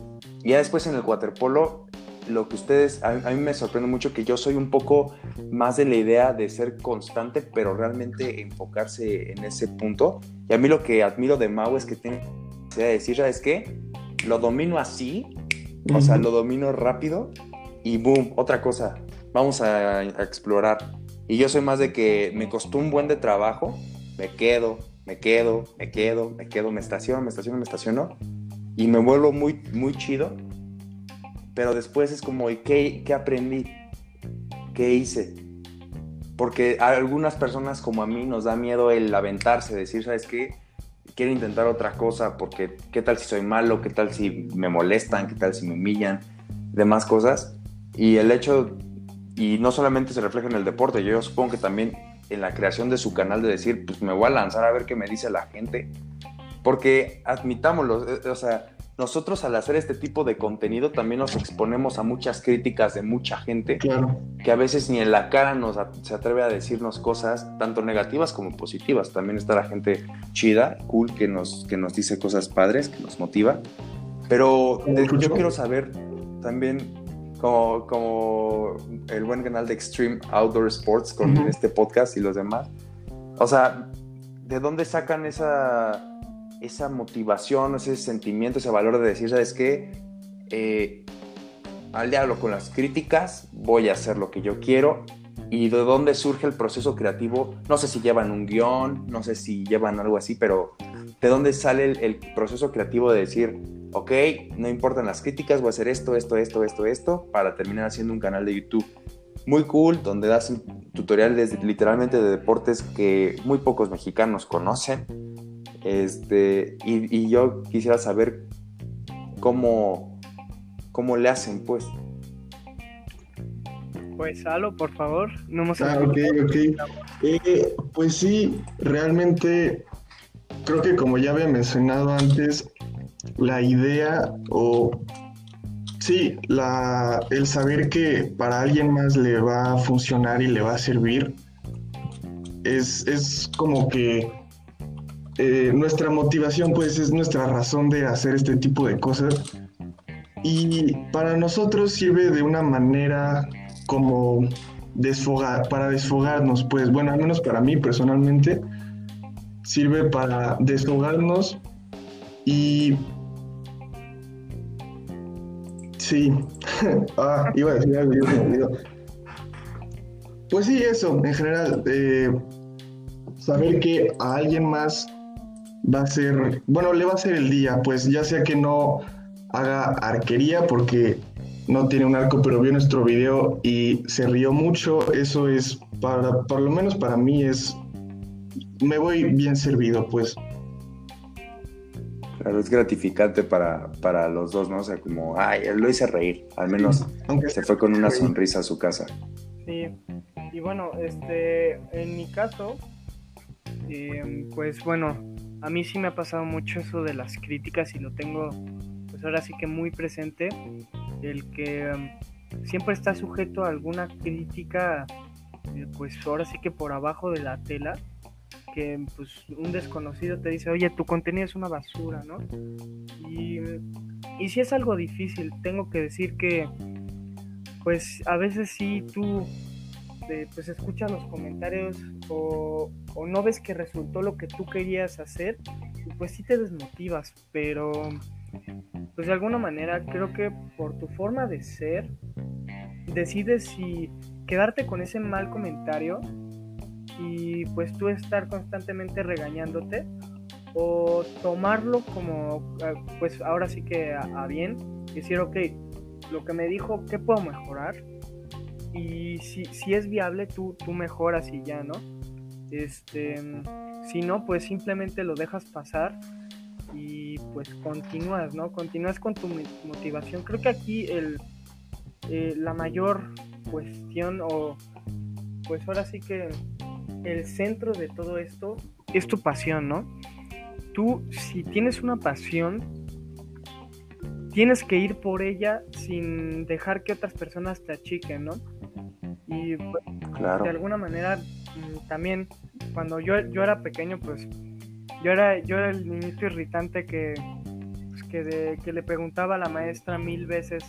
Speaker 1: Y ya después en el waterpolo, lo que ustedes, a, mí me sorprende mucho que yo soy un poco más de la idea de ser constante, pero realmente enfocarse en ese punto. Y a mí lo que admiro de Mau es que tiene la de decir, ¿sabes qué? Lo domino así, o sea, lo domino rápido y boom, otra cosa, vamos a, a explorar. Y yo soy más de que me costó un buen de trabajo, me quedo, me quedo, me quedo, me quedo, me estaciono, me estaciono, me estaciono y me vuelvo muy, muy chido. Pero después es como, ¿y qué, qué aprendí? ¿Qué hice? Porque a algunas personas como a mí nos da miedo el aventarse, decir, ¿sabes qué? Quiero intentar otra cosa porque qué tal si soy malo, qué tal si me molestan, qué tal si me humillan, demás cosas. Y el hecho, y no solamente se refleja en el deporte, yo supongo que también en la creación de su canal de decir, pues me voy a lanzar a ver qué me dice la gente. Porque admitámoslo, eh, o sea, nosotros al hacer este tipo de contenido también nos exponemos a muchas críticas de mucha gente que a veces ni en la cara nos se atreve a decirnos cosas tanto negativas como positivas. También está la gente chida, cool, que nos, que nos dice cosas padres, que nos motiva. Pero yo quiero saber también como, como el buen canal de Extreme Outdoor Sports con este podcast y los demás. O sea, ¿de dónde sacan esa, esa motivación, ese sentimiento, ese valor de decir, ¿sabes qué? Eh, al diablo con las críticas, voy a hacer lo que yo quiero. ¿Y de dónde surge el proceso creativo? No sé si llevan un guion, no sé si llevan algo así, pero ¿de dónde sale el proceso creativo de decir, ok, no importan las críticas, voy a hacer esto, esto, esto, esto, esto, para terminar haciendo un canal de YouTube muy cool, donde das tutoriales literalmente de deportes que muy pocos mexicanos conocen. Este, y, yo quisiera saber cómo, cómo le hacen, pues.
Speaker 3: Pues, Salo, por favor, no hemos
Speaker 2: Ah, ok, ok. Eh, pues sí, realmente creo que como ya había mencionado antes, la idea o sí, la, el saber que para alguien más le va a funcionar y le va a servir es, es como que eh, nuestra motivación pues es nuestra razón de hacer este tipo de cosas. Y para nosotros sirve de una manera como desfogar, para desfogarnos pues bueno, al menos para mí personalmente sirve para desfogarnos y sí, (laughs) ah, iba a decir algo, yo Pues sí, eso, en general, eh, saber que a alguien más va a ser, bueno, le va a ser el día, pues ya sea que no haga arquería porque no tiene un arco, pero vio nuestro video y se rió mucho, eso es, para, por lo menos para mí es, me voy bien servido, pues.
Speaker 1: Claro, es gratificante para, para los dos, ¿no? O sea, como, ay, él lo hice reír, al menos se fue con una sonrisa a su casa.
Speaker 3: Sí, y bueno, este, en mi caso, em, pues bueno, a mí sí me ha pasado mucho eso de las críticas y lo tengo, pues ahora sí que muy presente, el que em, siempre está sujeto a alguna crítica, eh, pues ahora sí que por abajo de la tela que pues, un desconocido te dice, oye, tu contenido es una basura, ¿no? Y, y si es algo difícil, tengo que decir que, pues a veces sí tú, eh, pues escuchas los comentarios o, o, no ves que resultó lo que tú querías hacer, pues sí te desmotivas, pero pues de alguna manera creo que por tu forma de ser, decides si quedarte con ese mal comentario y pues tú estar constantemente regañándote o tomarlo como eh, pues ahora sí que a, bien decir ok lo que me dijo qué puedo mejorar y si, si es viable tú, tú mejoras y ya no este si no pues simplemente lo dejas pasar y pues continúas no continúas con tu motivación. Creo que aquí el eh, la mayor cuestión o pues ahora sí que el centro de todo esto es tu pasión, ¿no? Tú, si tienes una pasión, tienes que ir por ella sin dejar que otras personas te achiquen, ¿no? Y pues, de alguna manera mm, también cuando yo, yo era pequeño, pues yo era, yo era el niñito irritante que, pues, que, que le preguntaba a la maestra mil veces,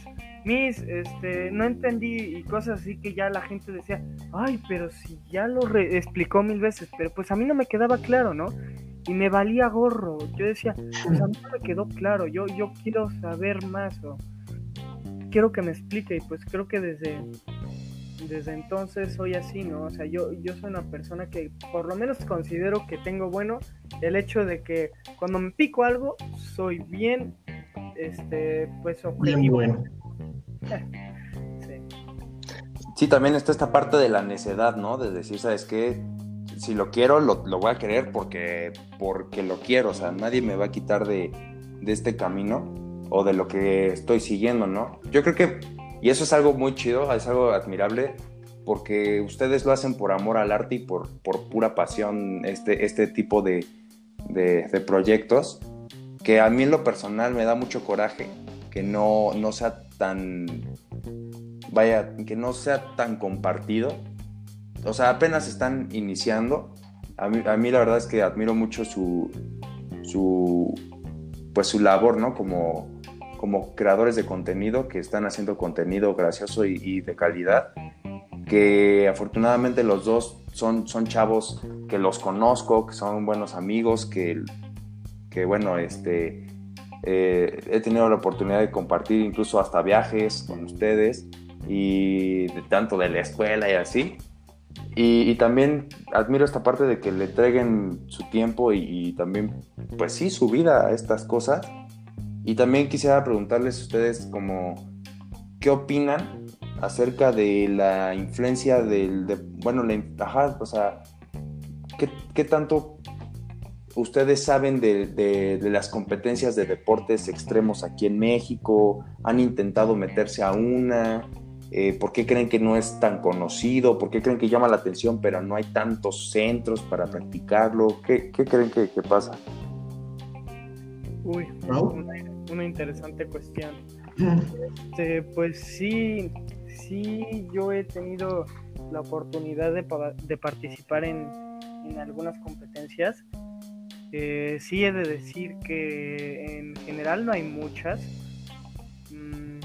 Speaker 3: Miss, este, no entendí y cosas así que ya la gente decía, ay, pero si ya lo explicó mil veces, pero pues a mí no me quedaba claro, ¿no? Y me valía gorro. Yo decía, pues a mí no me quedó claro, yo, yo quiero saber más o quiero que me explique y pues creo que desde desde entonces soy así, ¿no? O sea, yo, yo soy una persona que por lo menos considero que tengo bueno el hecho de que cuando me pico algo, soy bien, este, pues objetivo. bueno. (laughs)
Speaker 1: sí. también está esta parte de la necedad, ¿no? De decir, ¿sabes qué? Si lo quiero, lo, voy a querer porque, porque lo quiero, o sea, nadie me va a quitar de, de este camino o de lo que estoy siguiendo, ¿no? Yo creo que y eso es algo muy chido, es algo admirable, porque ustedes lo hacen por amor al arte y por, por pura pasión, este, este tipo de, de, proyectos, que a mí en lo personal me da mucho coraje que no, no sea tan, vaya, que no sea tan compartido. O sea, apenas están iniciando. A mí, a mí la verdad es que admiro mucho su, su, pues su labor, ¿no? Como, como creadores de contenido que están haciendo contenido gracioso y, de calidad, que afortunadamente los dos son, son chavos que los conozco, que son buenos amigos, que, que bueno, este, eh, he tenido la oportunidad de compartir incluso hasta viajes con ustedes y de, tanto de la escuela y así. Y, también admiro esta parte de que le entreguen su tiempo y, y, también, pues sí, su vida a estas cosas y también quisiera preguntarles a ustedes como, ¿qué opinan acerca de la influencia del, de, bueno, la, ajá, o sea, ¿qué, tanto ustedes saben de, las competencias de deportes extremos aquí en México? ¿Han intentado meterse a una? Eh, ¿Por qué creen que no es tan conocido? ¿Por qué creen que llama la atención pero no hay tantos centros para practicarlo? ¿Qué, creen que, pasa?
Speaker 3: Uy, una interesante cuestión. (clears throat) Este, pues sí, sí, yo he tenido la oportunidad de, de participar en, en, algunas competencias. Eh, sí he de decir que en general no hay muchas. Mm,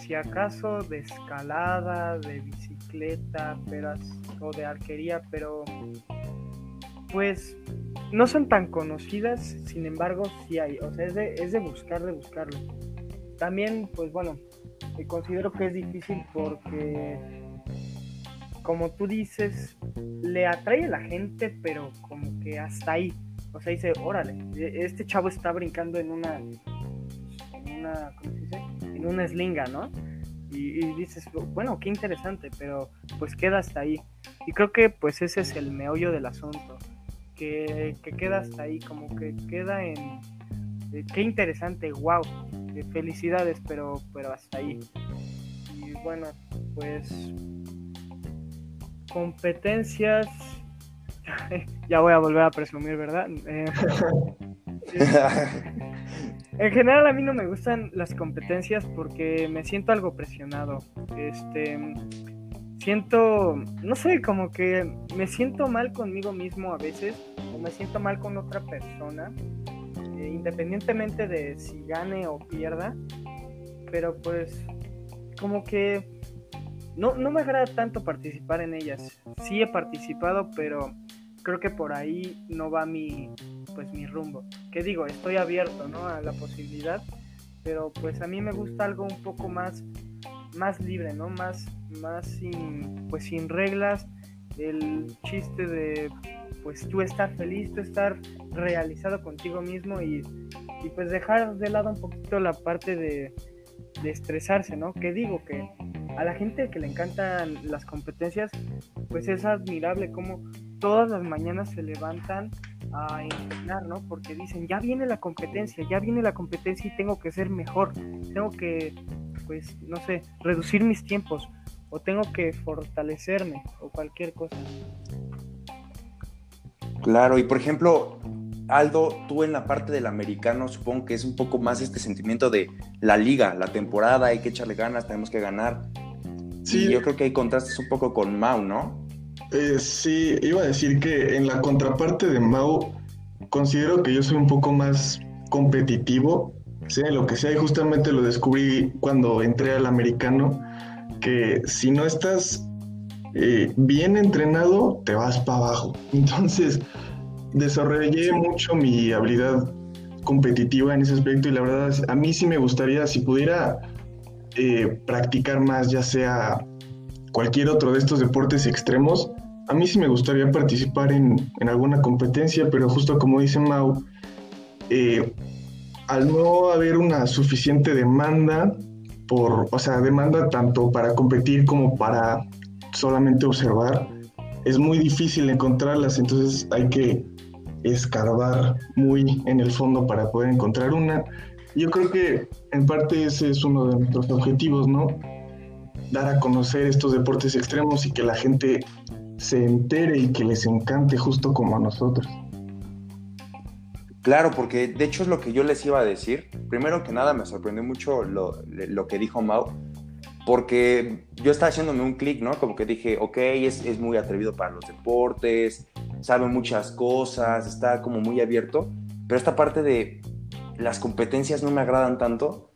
Speaker 3: si acaso de escalada, de bicicleta, pero, o de arquería, pero pues no son tan conocidas, sin embargo, sí hay. O sea, es de, es de buscar, buscarlo. También, pues bueno, considero que es difícil porque, como tú dices, le atrae a la gente, pero como que hasta ahí. O sea, dice, órale, e, este chavo está brincando en una, en una, ¿cómo se dice? En una eslinga, ¿no? Y, y, dices, bueno, qué interesante, pero pues queda hasta ahí. Y creo que pues ese es el meollo del asunto que, queda hasta ahí, como que queda en... Eh, qué interesante, wow, eh, felicidades, pero, pero hasta ahí. Y bueno, pues competencias, (laughs) ya voy a volver a presumir, ¿verdad? Eh, (laughs) en general a mí no me gustan las competencias porque me siento algo presionado. Este, siento, no sé, como que me siento mal conmigo mismo a veces, o me siento mal con otra persona, eh, independientemente de si gane o pierda, pero pues como que no, no me agrada tanto participar en ellas. Sí he participado, pero creo que por ahí no va mi, pues mi rumbo. Que digo, estoy abierto, ¿no? A la posibilidad, pero pues a mí me gusta algo un poco más más libre, ¿no? Más, más sin, pues sin reglas, el chiste de, pues tú estar feliz, tú estar realizado contigo mismo y, y pues dejar de lado un poquito la parte de, de estresarse, ¿no? Que digo que a la gente que le encantan las competencias, pues es admirable cómo todas las mañanas se levantan a entrenar, ¿no? Porque dicen, ya viene la competencia, ya viene la competencia y tengo que ser mejor, tengo que pues, no sé, reducir mis tiempos o tengo que fortalecerme o cualquier cosa.
Speaker 1: Claro, y por ejemplo, Aldo, tú en la parte del americano supongo que es un poco más este sentimiento de la liga, la temporada, hay que echarle ganas, tenemos que ganar. Sí. yo creo que hay contrastes un poco con Mau, ¿no?
Speaker 2: Eh, sí, iba a decir que en la contraparte de Mau, considero que yo soy un poco más competitivo sea lo que sea, y justamente lo descubrí cuando entré al americano, que si no estás eh, bien entrenado, te vas para abajo. (laughs) Entonces, desarrollé mucho mi habilidad competitiva en ese aspecto y la verdad a mí sí me gustaría, si pudiera eh, practicar más, ya sea cualquier otro de estos deportes extremos, a mí sí me gustaría participar en, alguna competencia, pero justo como dice Mau, eh, al no haber una suficiente demanda, por, o sea, demanda tanto para competir como para solamente observar, es muy difícil encontrarlas, entonces hay que escarbar muy en el fondo para poder encontrar una. Yo creo que en parte ese es uno de nuestros objetivos, ¿no? Dar a conocer estos deportes extremos y que la gente se entere y que les encante justo como a nosotros.
Speaker 1: Claro, porque de hecho es lo que yo les iba a decir. Primero que nada me sorprendió mucho lo, lo que dijo Mau, porque yo estaba haciéndome un clic, ¿no? Como que dije, ok, es, es, muy atrevido para los deportes, sabe muchas cosas, está como muy abierto, pero esta parte de las competencias no me agradan tanto,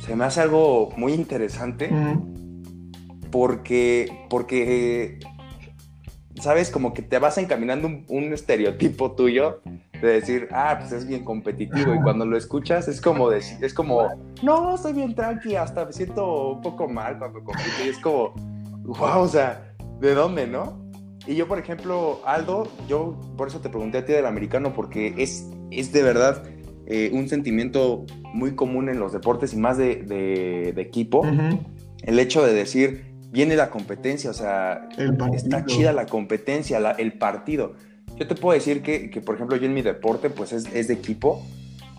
Speaker 1: se me hace algo muy interesante, porque, porque, ¿sabes? Como que te vas encaminando un estereotipo tuyo de decir, ah, pues es bien competitivo. Y cuando lo escuchas es como decir, es como, no, soy bien tranqui, hasta me siento un poco mal cuando compito. Y es como, wow, o sea, ¿de dónde, no? Y yo, por ejemplo, Aldo, yo por eso te pregunté a ti del americano, porque es, es de verdad eh, un sentimiento muy común en los deportes y más de, equipo. El hecho de decir, viene la competencia, o sea, está chida la competencia, el partido yo te puedo decir que, que por ejemplo, yo en mi deporte, pues es, es de equipo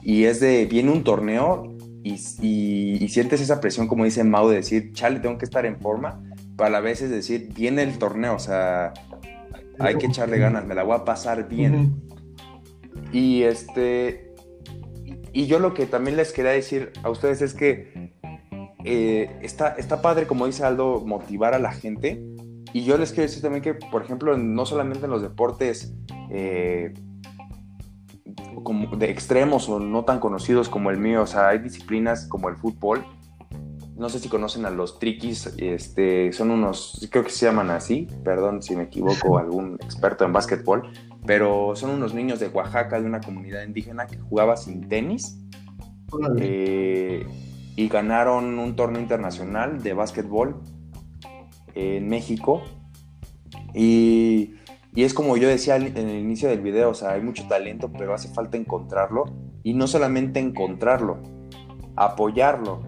Speaker 1: y es de, viene un torneo y, y, sientes esa presión, como dice Mau, de decir, chale, tengo que estar en forma, para a veces decir, viene el torneo, o sea, hay que echarle ganas, me la voy a pasar bien. Y este, y yo lo que también les quería decir a ustedes es que eh, está, está padre, como dice Aldo, motivar a la gente, y yo les quiero decir también que, por ejemplo, no solamente en los deportes eh, como de extremos o no tan conocidos como el mío, o sea, hay disciplinas como el fútbol. No sé si conocen a los triquis, este, son unos, creo que se llaman así, perdón si me equivoco, (laughs) algún experto en básquetbol, pero son unos niños de Oaxaca, de una comunidad indígena que jugaba sin tenis eh, y ganaron un torneo internacional de básquetbol en México. Y, es como yo decía en el inicio del video, o sea, hay mucho talento, pero hace falta encontrarlo. Y no solamente encontrarlo, apoyarlo.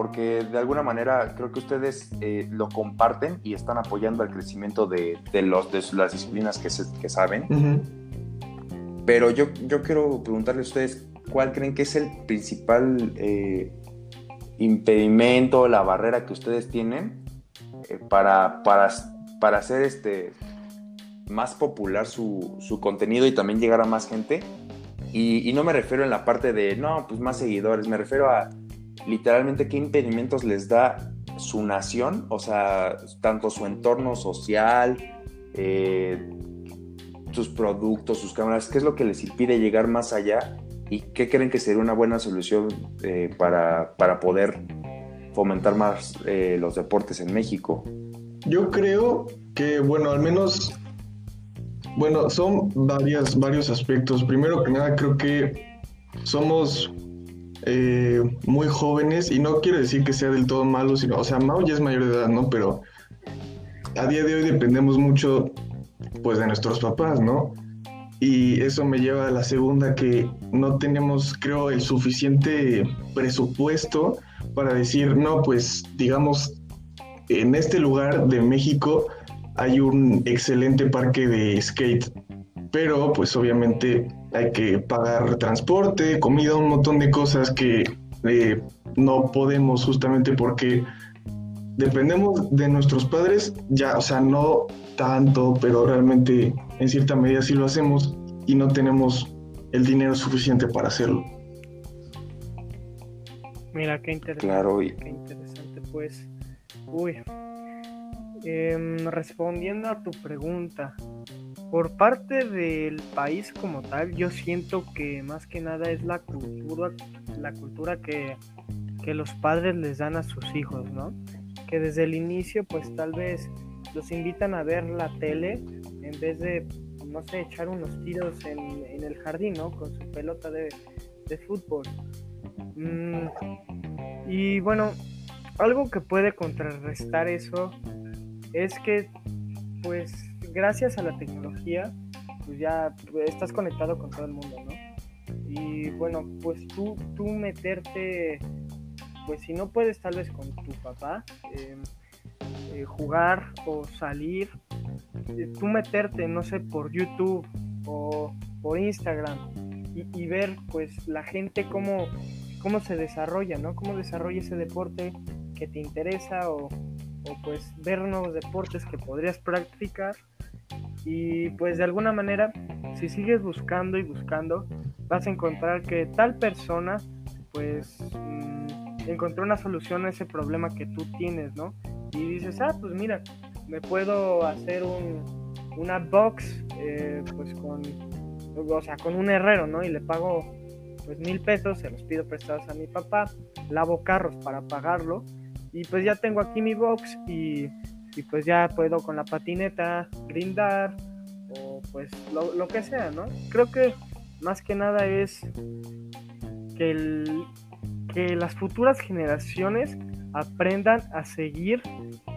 Speaker 1: Porque de alguna manera creo que ustedes eh, lo comparten y están apoyando el crecimiento de, los, de las disciplinas que, que saben. Pero yo, yo quiero preguntarle a ustedes, ¿cuál creen que es el principal eh, impedimento, la barrera que ustedes tienen eh, para, para, para hacer este, más popular su, su, contenido y también llegar a más gente. Y, no me refiero en la parte de, no, pues más seguidores, me refiero a literalmente qué impedimentos les da su nación, o sea, tanto su entorno social, eh, sus productos, sus cámaras, qué es lo que les impide llegar más allá y qué creen que sería una buena solución eh, para, para poder fomentar más eh, los deportes en México?
Speaker 2: Yo creo que, bueno, al menos, bueno, son varias, varios aspectos. Primero que nada, creo que somos eh, muy jóvenes y no quiero decir que sea del todo malo, sino, o sea, Mao ya es mayor de edad, ¿no? Pero a día de hoy dependemos mucho, pues, de nuestros papás, ¿no? Y eso me lleva a la segunda, que no tenemos, creo, el suficiente presupuesto para decir, no, pues digamos, en este lugar de México hay un excelente parque de skate, pero pues obviamente hay que pagar transporte, comida, un montón de cosas que eh, no podemos justamente porque dependemos de nuestros padres, ya, o sea, no tanto, pero realmente en cierta medida sí lo hacemos y no tenemos el dinero suficiente para hacerlo.
Speaker 3: Mira, qué interesante. Claro, Qué interesante, pues. Uy. Em, respondiendo a tu pregunta, por parte del país como tal, yo siento que más que nada es la cultura, la cultura que, que los padres les dan a sus hijos, ¿no? Que desde el inicio pues tal vez los invitan a ver la tele en vez de, no sé, echar unos tiros en, en el jardín, ¿no? Con su pelota de, de fútbol. Mm, y bueno, algo que puede contrarrestar eso es que, pues, gracias a la tecnología, pues ya estás conectado con todo el mundo, ¿no? Y bueno, pues tú, tú meterte, pues si no puedes tal vez con tu papá, em, eh, jugar o salir, eh, tú meterte, no sé, por YouTube o por Instagram y, y ver pues la gente cómo, cómo se desarrolla, ¿no? Cómo desarrolla ese deporte que te interesa o, o pues ver nuevos deportes que podrías practicar y pues de alguna manera si sigues buscando y buscando vas a encontrar que tal persona pues mmm, encontró una solución a ese problema que tú tienes, ¿no? Y dices, ah, pues mira, me puedo hacer un, una box eh, pues con, o sea, con un herrero, ¿no? Y le pago pues mil pesos, se los pido prestados a mi papá, lavo carros para pagarlo y pues ya tengo aquí mi box y, y pues ya puedo con la patineta brindar o pues lo, que sea, ¿no? Creo que más que nada es que, que las futuras generaciones aprendan a seguir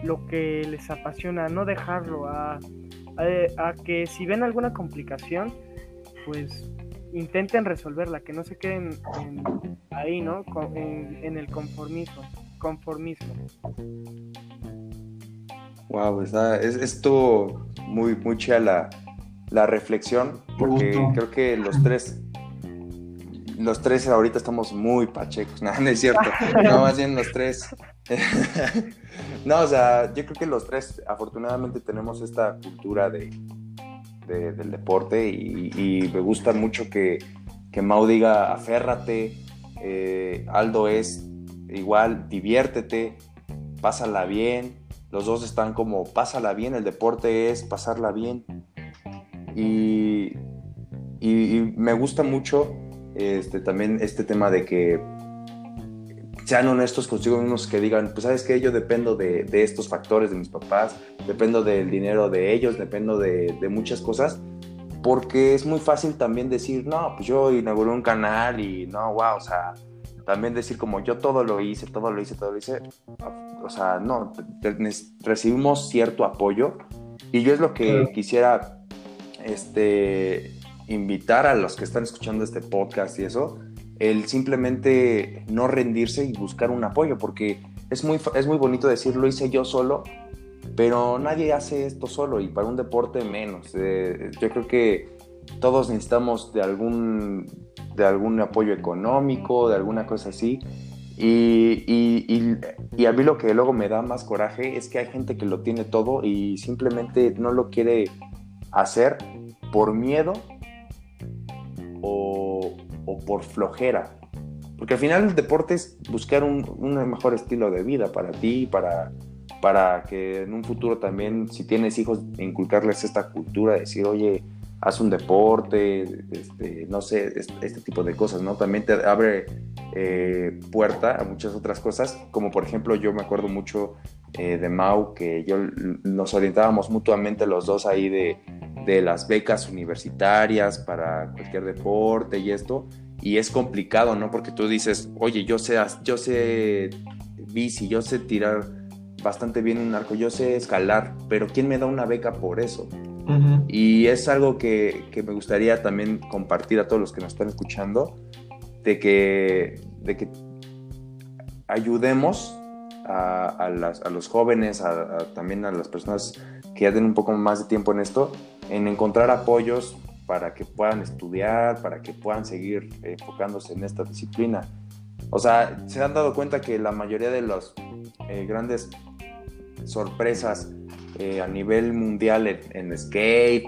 Speaker 3: lo que les apasiona, no dejarlo a, a, que si ven alguna complicación, pues intenten resolverla, que no se queden en, ahí, ¿no? En, en, el conformismo. conformismo.
Speaker 1: Wow, está, es esto muy, muy chida la, la reflexión, porque creo que los tres, los tres ahorita estamos muy pachecos, (laughs) no, no es cierto, no, más bien los tres. (laughs) no, o sea, yo creo que los tres afortunadamente tenemos esta cultura de, de, del deporte y, y, me gusta mucho que, que Mau diga aférrate, eh, Aldo es igual, diviértete, pásala bien, los dos están como pásala bien, el deporte es pasarla bien y, y, me gusta mucho este, también este tema de que sean honestos consigo mismos, que digan, pues sabes que yo dependo de, de, estos factores de mis papás, dependo del dinero de ellos, dependo de, de, muchas cosas, porque es muy fácil también decir, no, pues yo inauguré un canal y no, wow, o sea, también decir como yo todo lo hice, todo lo hice, todo lo hice, o sea, no, recibimos cierto apoyo y yo es lo que quisiera este, invitar a los que están escuchando este podcast y eso, el simplemente no rendirse y buscar un apoyo, porque es muy, es muy bonito decir lo hice yo solo, pero nadie hace esto solo y para un deporte menos. Eh, yo creo que todos necesitamos de algún, de algún apoyo económico, de alguna cosa así. Y, y, y, y, a mí lo que luego me da más coraje es que hay gente que lo tiene todo y simplemente no lo quiere hacer por miedo o, o por flojera. Porque al final el deporte es buscar un, un, mejor estilo de vida para ti, para, para que en un futuro también, si tienes hijos, inculcarles esta cultura, decir, oye, haz un deporte, este, no sé, este, tipo de cosas, ¿no? También te abre eh, puerta a muchas otras cosas, como por ejemplo yo me acuerdo mucho eh, de Mau, que yo nos orientábamos mutuamente los dos ahí de, de las becas universitarias para cualquier deporte y esto, y es complicado, ¿no? Porque tú dices, oye, yo sé, yo sé bici, yo sé tirar bastante bien un arco, yo sé escalar, pero ¿quién me da una beca por eso? Y es algo que, que, me gustaría también compartir a todos los que nos están escuchando, de que, de que ayudemos a, a, los jóvenes, a, también a las personas que ya den un poco más de tiempo en esto, en encontrar apoyos para que puedan estudiar, para que puedan seguir enfocándose en esta disciplina. O sea, se han dado cuenta que la mayoría de las eh, grandes sorpresas eh, a nivel mundial en, en skate,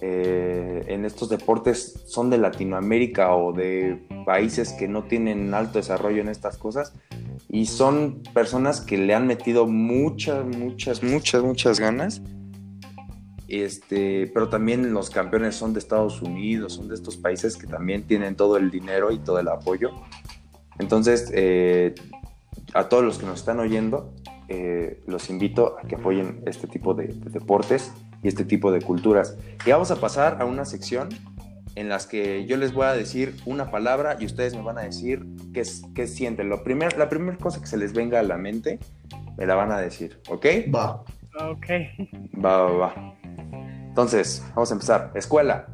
Speaker 1: eh, en estos deportes son de Latinoamérica o de países que no tienen alto desarrollo en estas cosas y son personas que le han metido muchas, muchas, muchas, muchas ganas este, pero también los campeones son de Estados Unidos, son de estos países que también tienen todo el dinero y todo el apoyo. Entonces, eh, a todos los que nos están oyendo, eh, los invito a que apoyen este tipo de, deportes y este tipo de culturas. Y vamos a pasar a una sección en las que yo les voy a decir una palabra y ustedes me van a decir qué, qué sienten. Lo primer, la primera cosa que se les venga a la mente, me la van a decir, ¿ok?
Speaker 2: Va.
Speaker 3: Ok.
Speaker 1: Va, va, va. Entonces, vamos a empezar. Escuela.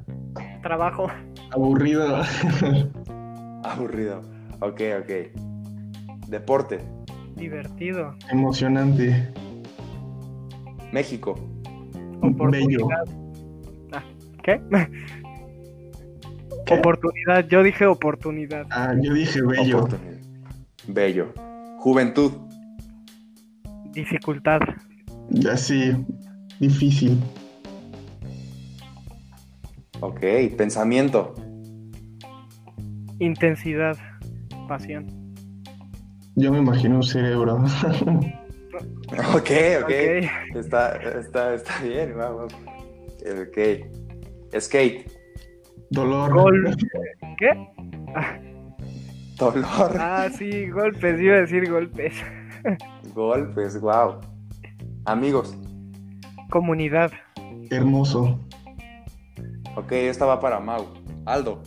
Speaker 3: Trabajo.
Speaker 2: Aburrido. (laughs)
Speaker 1: Aburrido. Ok, ok. Deporte.
Speaker 3: Divertido.
Speaker 2: Emocionante.
Speaker 1: México.
Speaker 3: Oportunidad. Ah, ¿Qué? Oportunidad. Yo dije oportunidad.
Speaker 2: Ah, yo dije bello.
Speaker 1: Bello. Juventud.
Speaker 3: Dificultad.
Speaker 2: Así, difícil.
Speaker 1: Ok. Pensamiento.
Speaker 3: Intensidad. Pasión.
Speaker 2: Yo me imagino un cerebro. (laughs)
Speaker 1: Ok, ok. Está, está, está bien, vamos. Ok. Skate.
Speaker 2: Dolor.
Speaker 3: Gol. ¿Qué? Ah,
Speaker 1: Dolor.
Speaker 3: Ah, sí, golpes. Iba a decir golpes. (laughs)
Speaker 1: Golpes, wow. Amigos.
Speaker 3: Comunidad.
Speaker 2: Hermoso.
Speaker 1: Ok, esta va para Mau. Aldo.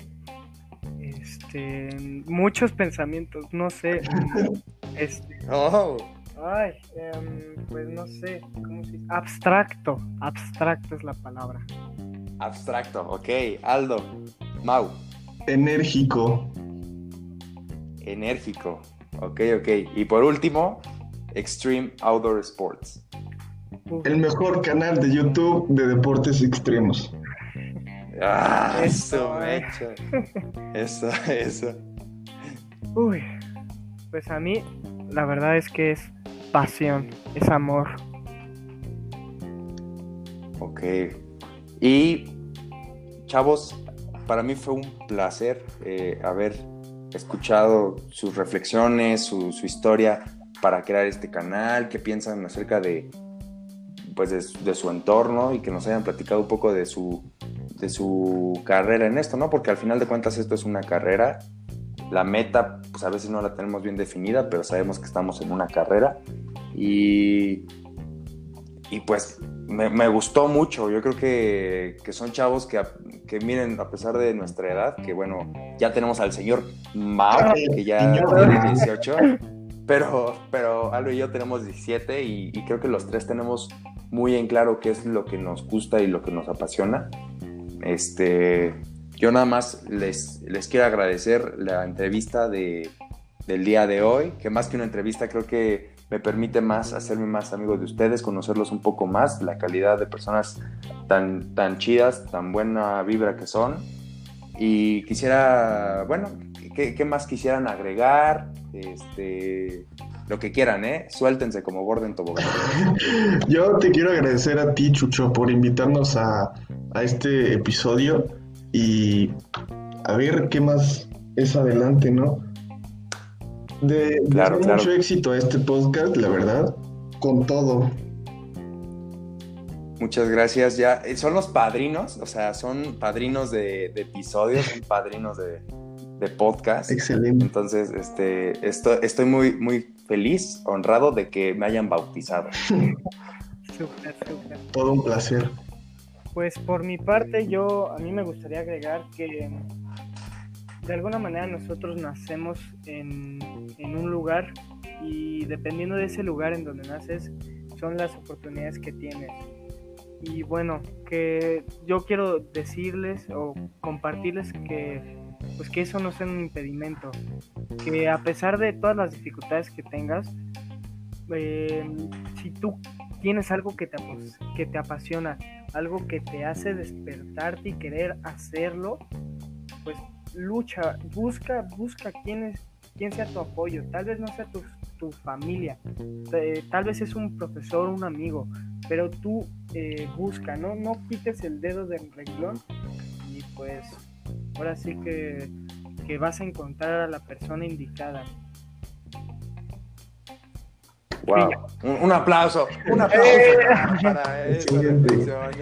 Speaker 3: Este. Muchos pensamientos. No sé. (laughs) Este.
Speaker 1: Oh.
Speaker 3: Ay, em, pues no sé. ¿Cómo se dice? Abstracto. Abstracto es la palabra.
Speaker 1: Abstracto. Ok. Aldo. Mau.
Speaker 2: Enérgico.
Speaker 1: Enérgico. Ok, ok. Y por último, Extreme Outdoor Sports.
Speaker 3: Uf,
Speaker 2: El mejor canal de YouTube de deportes extremos.
Speaker 1: Ah,
Speaker 3: Eso,
Speaker 1: eso,
Speaker 3: eh.
Speaker 1: Eso, eso.
Speaker 3: Uy, pues a mí la verdad es que es pasión, es amor.
Speaker 1: Ok. Y, chavos, para mí fue un placer eh, haber escuchado sus reflexiones, su, su historia para crear este canal, qué piensan acerca de, pues de su entorno y que nos hayan platicado un poco de su, de su carrera en esto, ¿no? Porque al final de cuentas esto es una carrera. La meta, pues a veces no la tenemos bien definida, pero sabemos que estamos en una carrera. Y, y pues me, me gustó mucho. Yo creo que, que son chavos que, que miren, a pesar de nuestra edad, que bueno, ya tenemos al señor Mao, que ya tiene 18, pero, pero Aldo y yo tenemos 17 y, y creo que los tres tenemos muy en claro qué es lo que nos gusta y lo que nos apasiona. Este, yo nada más les, les quiero agradecer la entrevista de, del día de hoy, que más que una entrevista creo que me permite más hacerme más amigo de ustedes, conocerlos un poco más, la calidad de personas tan, tan chidas, tan buena vibra que son. Y quisiera, bueno, ¿qué, qué más quisieran agregar? Este, lo que quieran, ¿eh? Suéltense como Gordon Tobogán. (laughs)
Speaker 2: Yo te quiero agradecer a ti, Chucho, por invitarnos a, a este episodio y a ver qué más es adelante, ¿no? De,
Speaker 1: Claro,
Speaker 2: mucho éxito a este podcast, la verdad, con todo.
Speaker 1: Muchas gracias. Ya eh, son los padrinos, o sea, son padrinos de, de episodios, son padrinos de, de podcast.
Speaker 2: Excelente.
Speaker 1: Entonces, este, esto, estoy muy, muy feliz, honrado de que me hayan bautizado. (laughs)
Speaker 3: Súper, súper.
Speaker 2: Todo un placer.
Speaker 3: Pues por mi parte, yo a mí me gustaría agregar que de alguna manera nosotros nacemos en, en un lugar y dependiendo de ese lugar en donde naces son las oportunidades que tienes. Y bueno, que yo quiero decirles o compartirles que pues que eso no sea un impedimento, que a pesar de todas las dificultades que tengas, eh, si tú tienes algo que te, apos- que te apasiona, algo que te hace despertarte y querer hacerlo, pues lucha, busca, busca quién, quién sea tu apoyo. Tal vez no sea tu, tu familia, tal vez es un profesor, un amigo, pero tú eh, busca, ¿no? No quites el dedo del renglón y pues ahora sí que, que vas a encontrar a la persona indicada.
Speaker 1: Wow. Un, un aplauso, un aplauso
Speaker 3: Eh.
Speaker 1: para (laughs) reflexión. (laughs)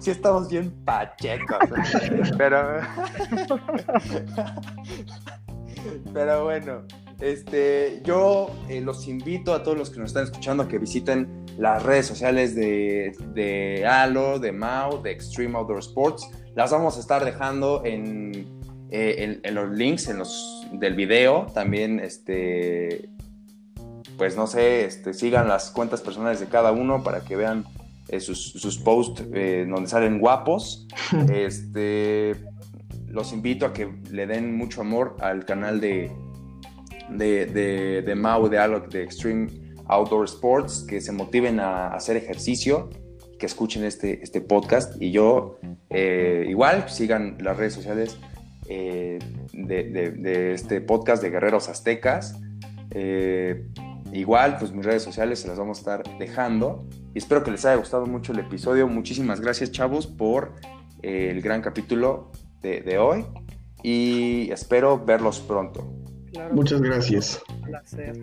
Speaker 1: Sí estamos bien pachecos, pero (laughs) Pero bueno, este, yo eh, los invito a todos los que nos están escuchando a que visiten las redes sociales de, de Halo, de Mao, de Extreme Outdoor Sports. Las vamos a estar dejando en, eh, en, los links en los, del video. También, este, pues no sé, este, sigan las cuentas personales de cada uno para que vean eh, sus, sus, posts donde salen guapos. (laughs) Este, los invito a que le den mucho amor al canal de de, de, de Mau, de Alok, de Extreme Outdoor Sports, que se motiven a hacer ejercicio, que escuchen este, este podcast. Y yo, eh, igual, sigan las redes sociales eh, de, este podcast de Guerreros Aztecas. Eh, igual, pues mis redes sociales se las vamos a estar dejando. Y espero que les haya gustado mucho el episodio. Muchísimas gracias, chavos, por el gran capítulo de, de hoy. Y espero verlos pronto.
Speaker 2: Muchas gracias.
Speaker 3: placer.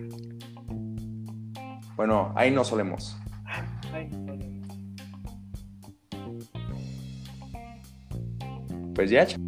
Speaker 1: Bueno, ahí nos solemos. Ya.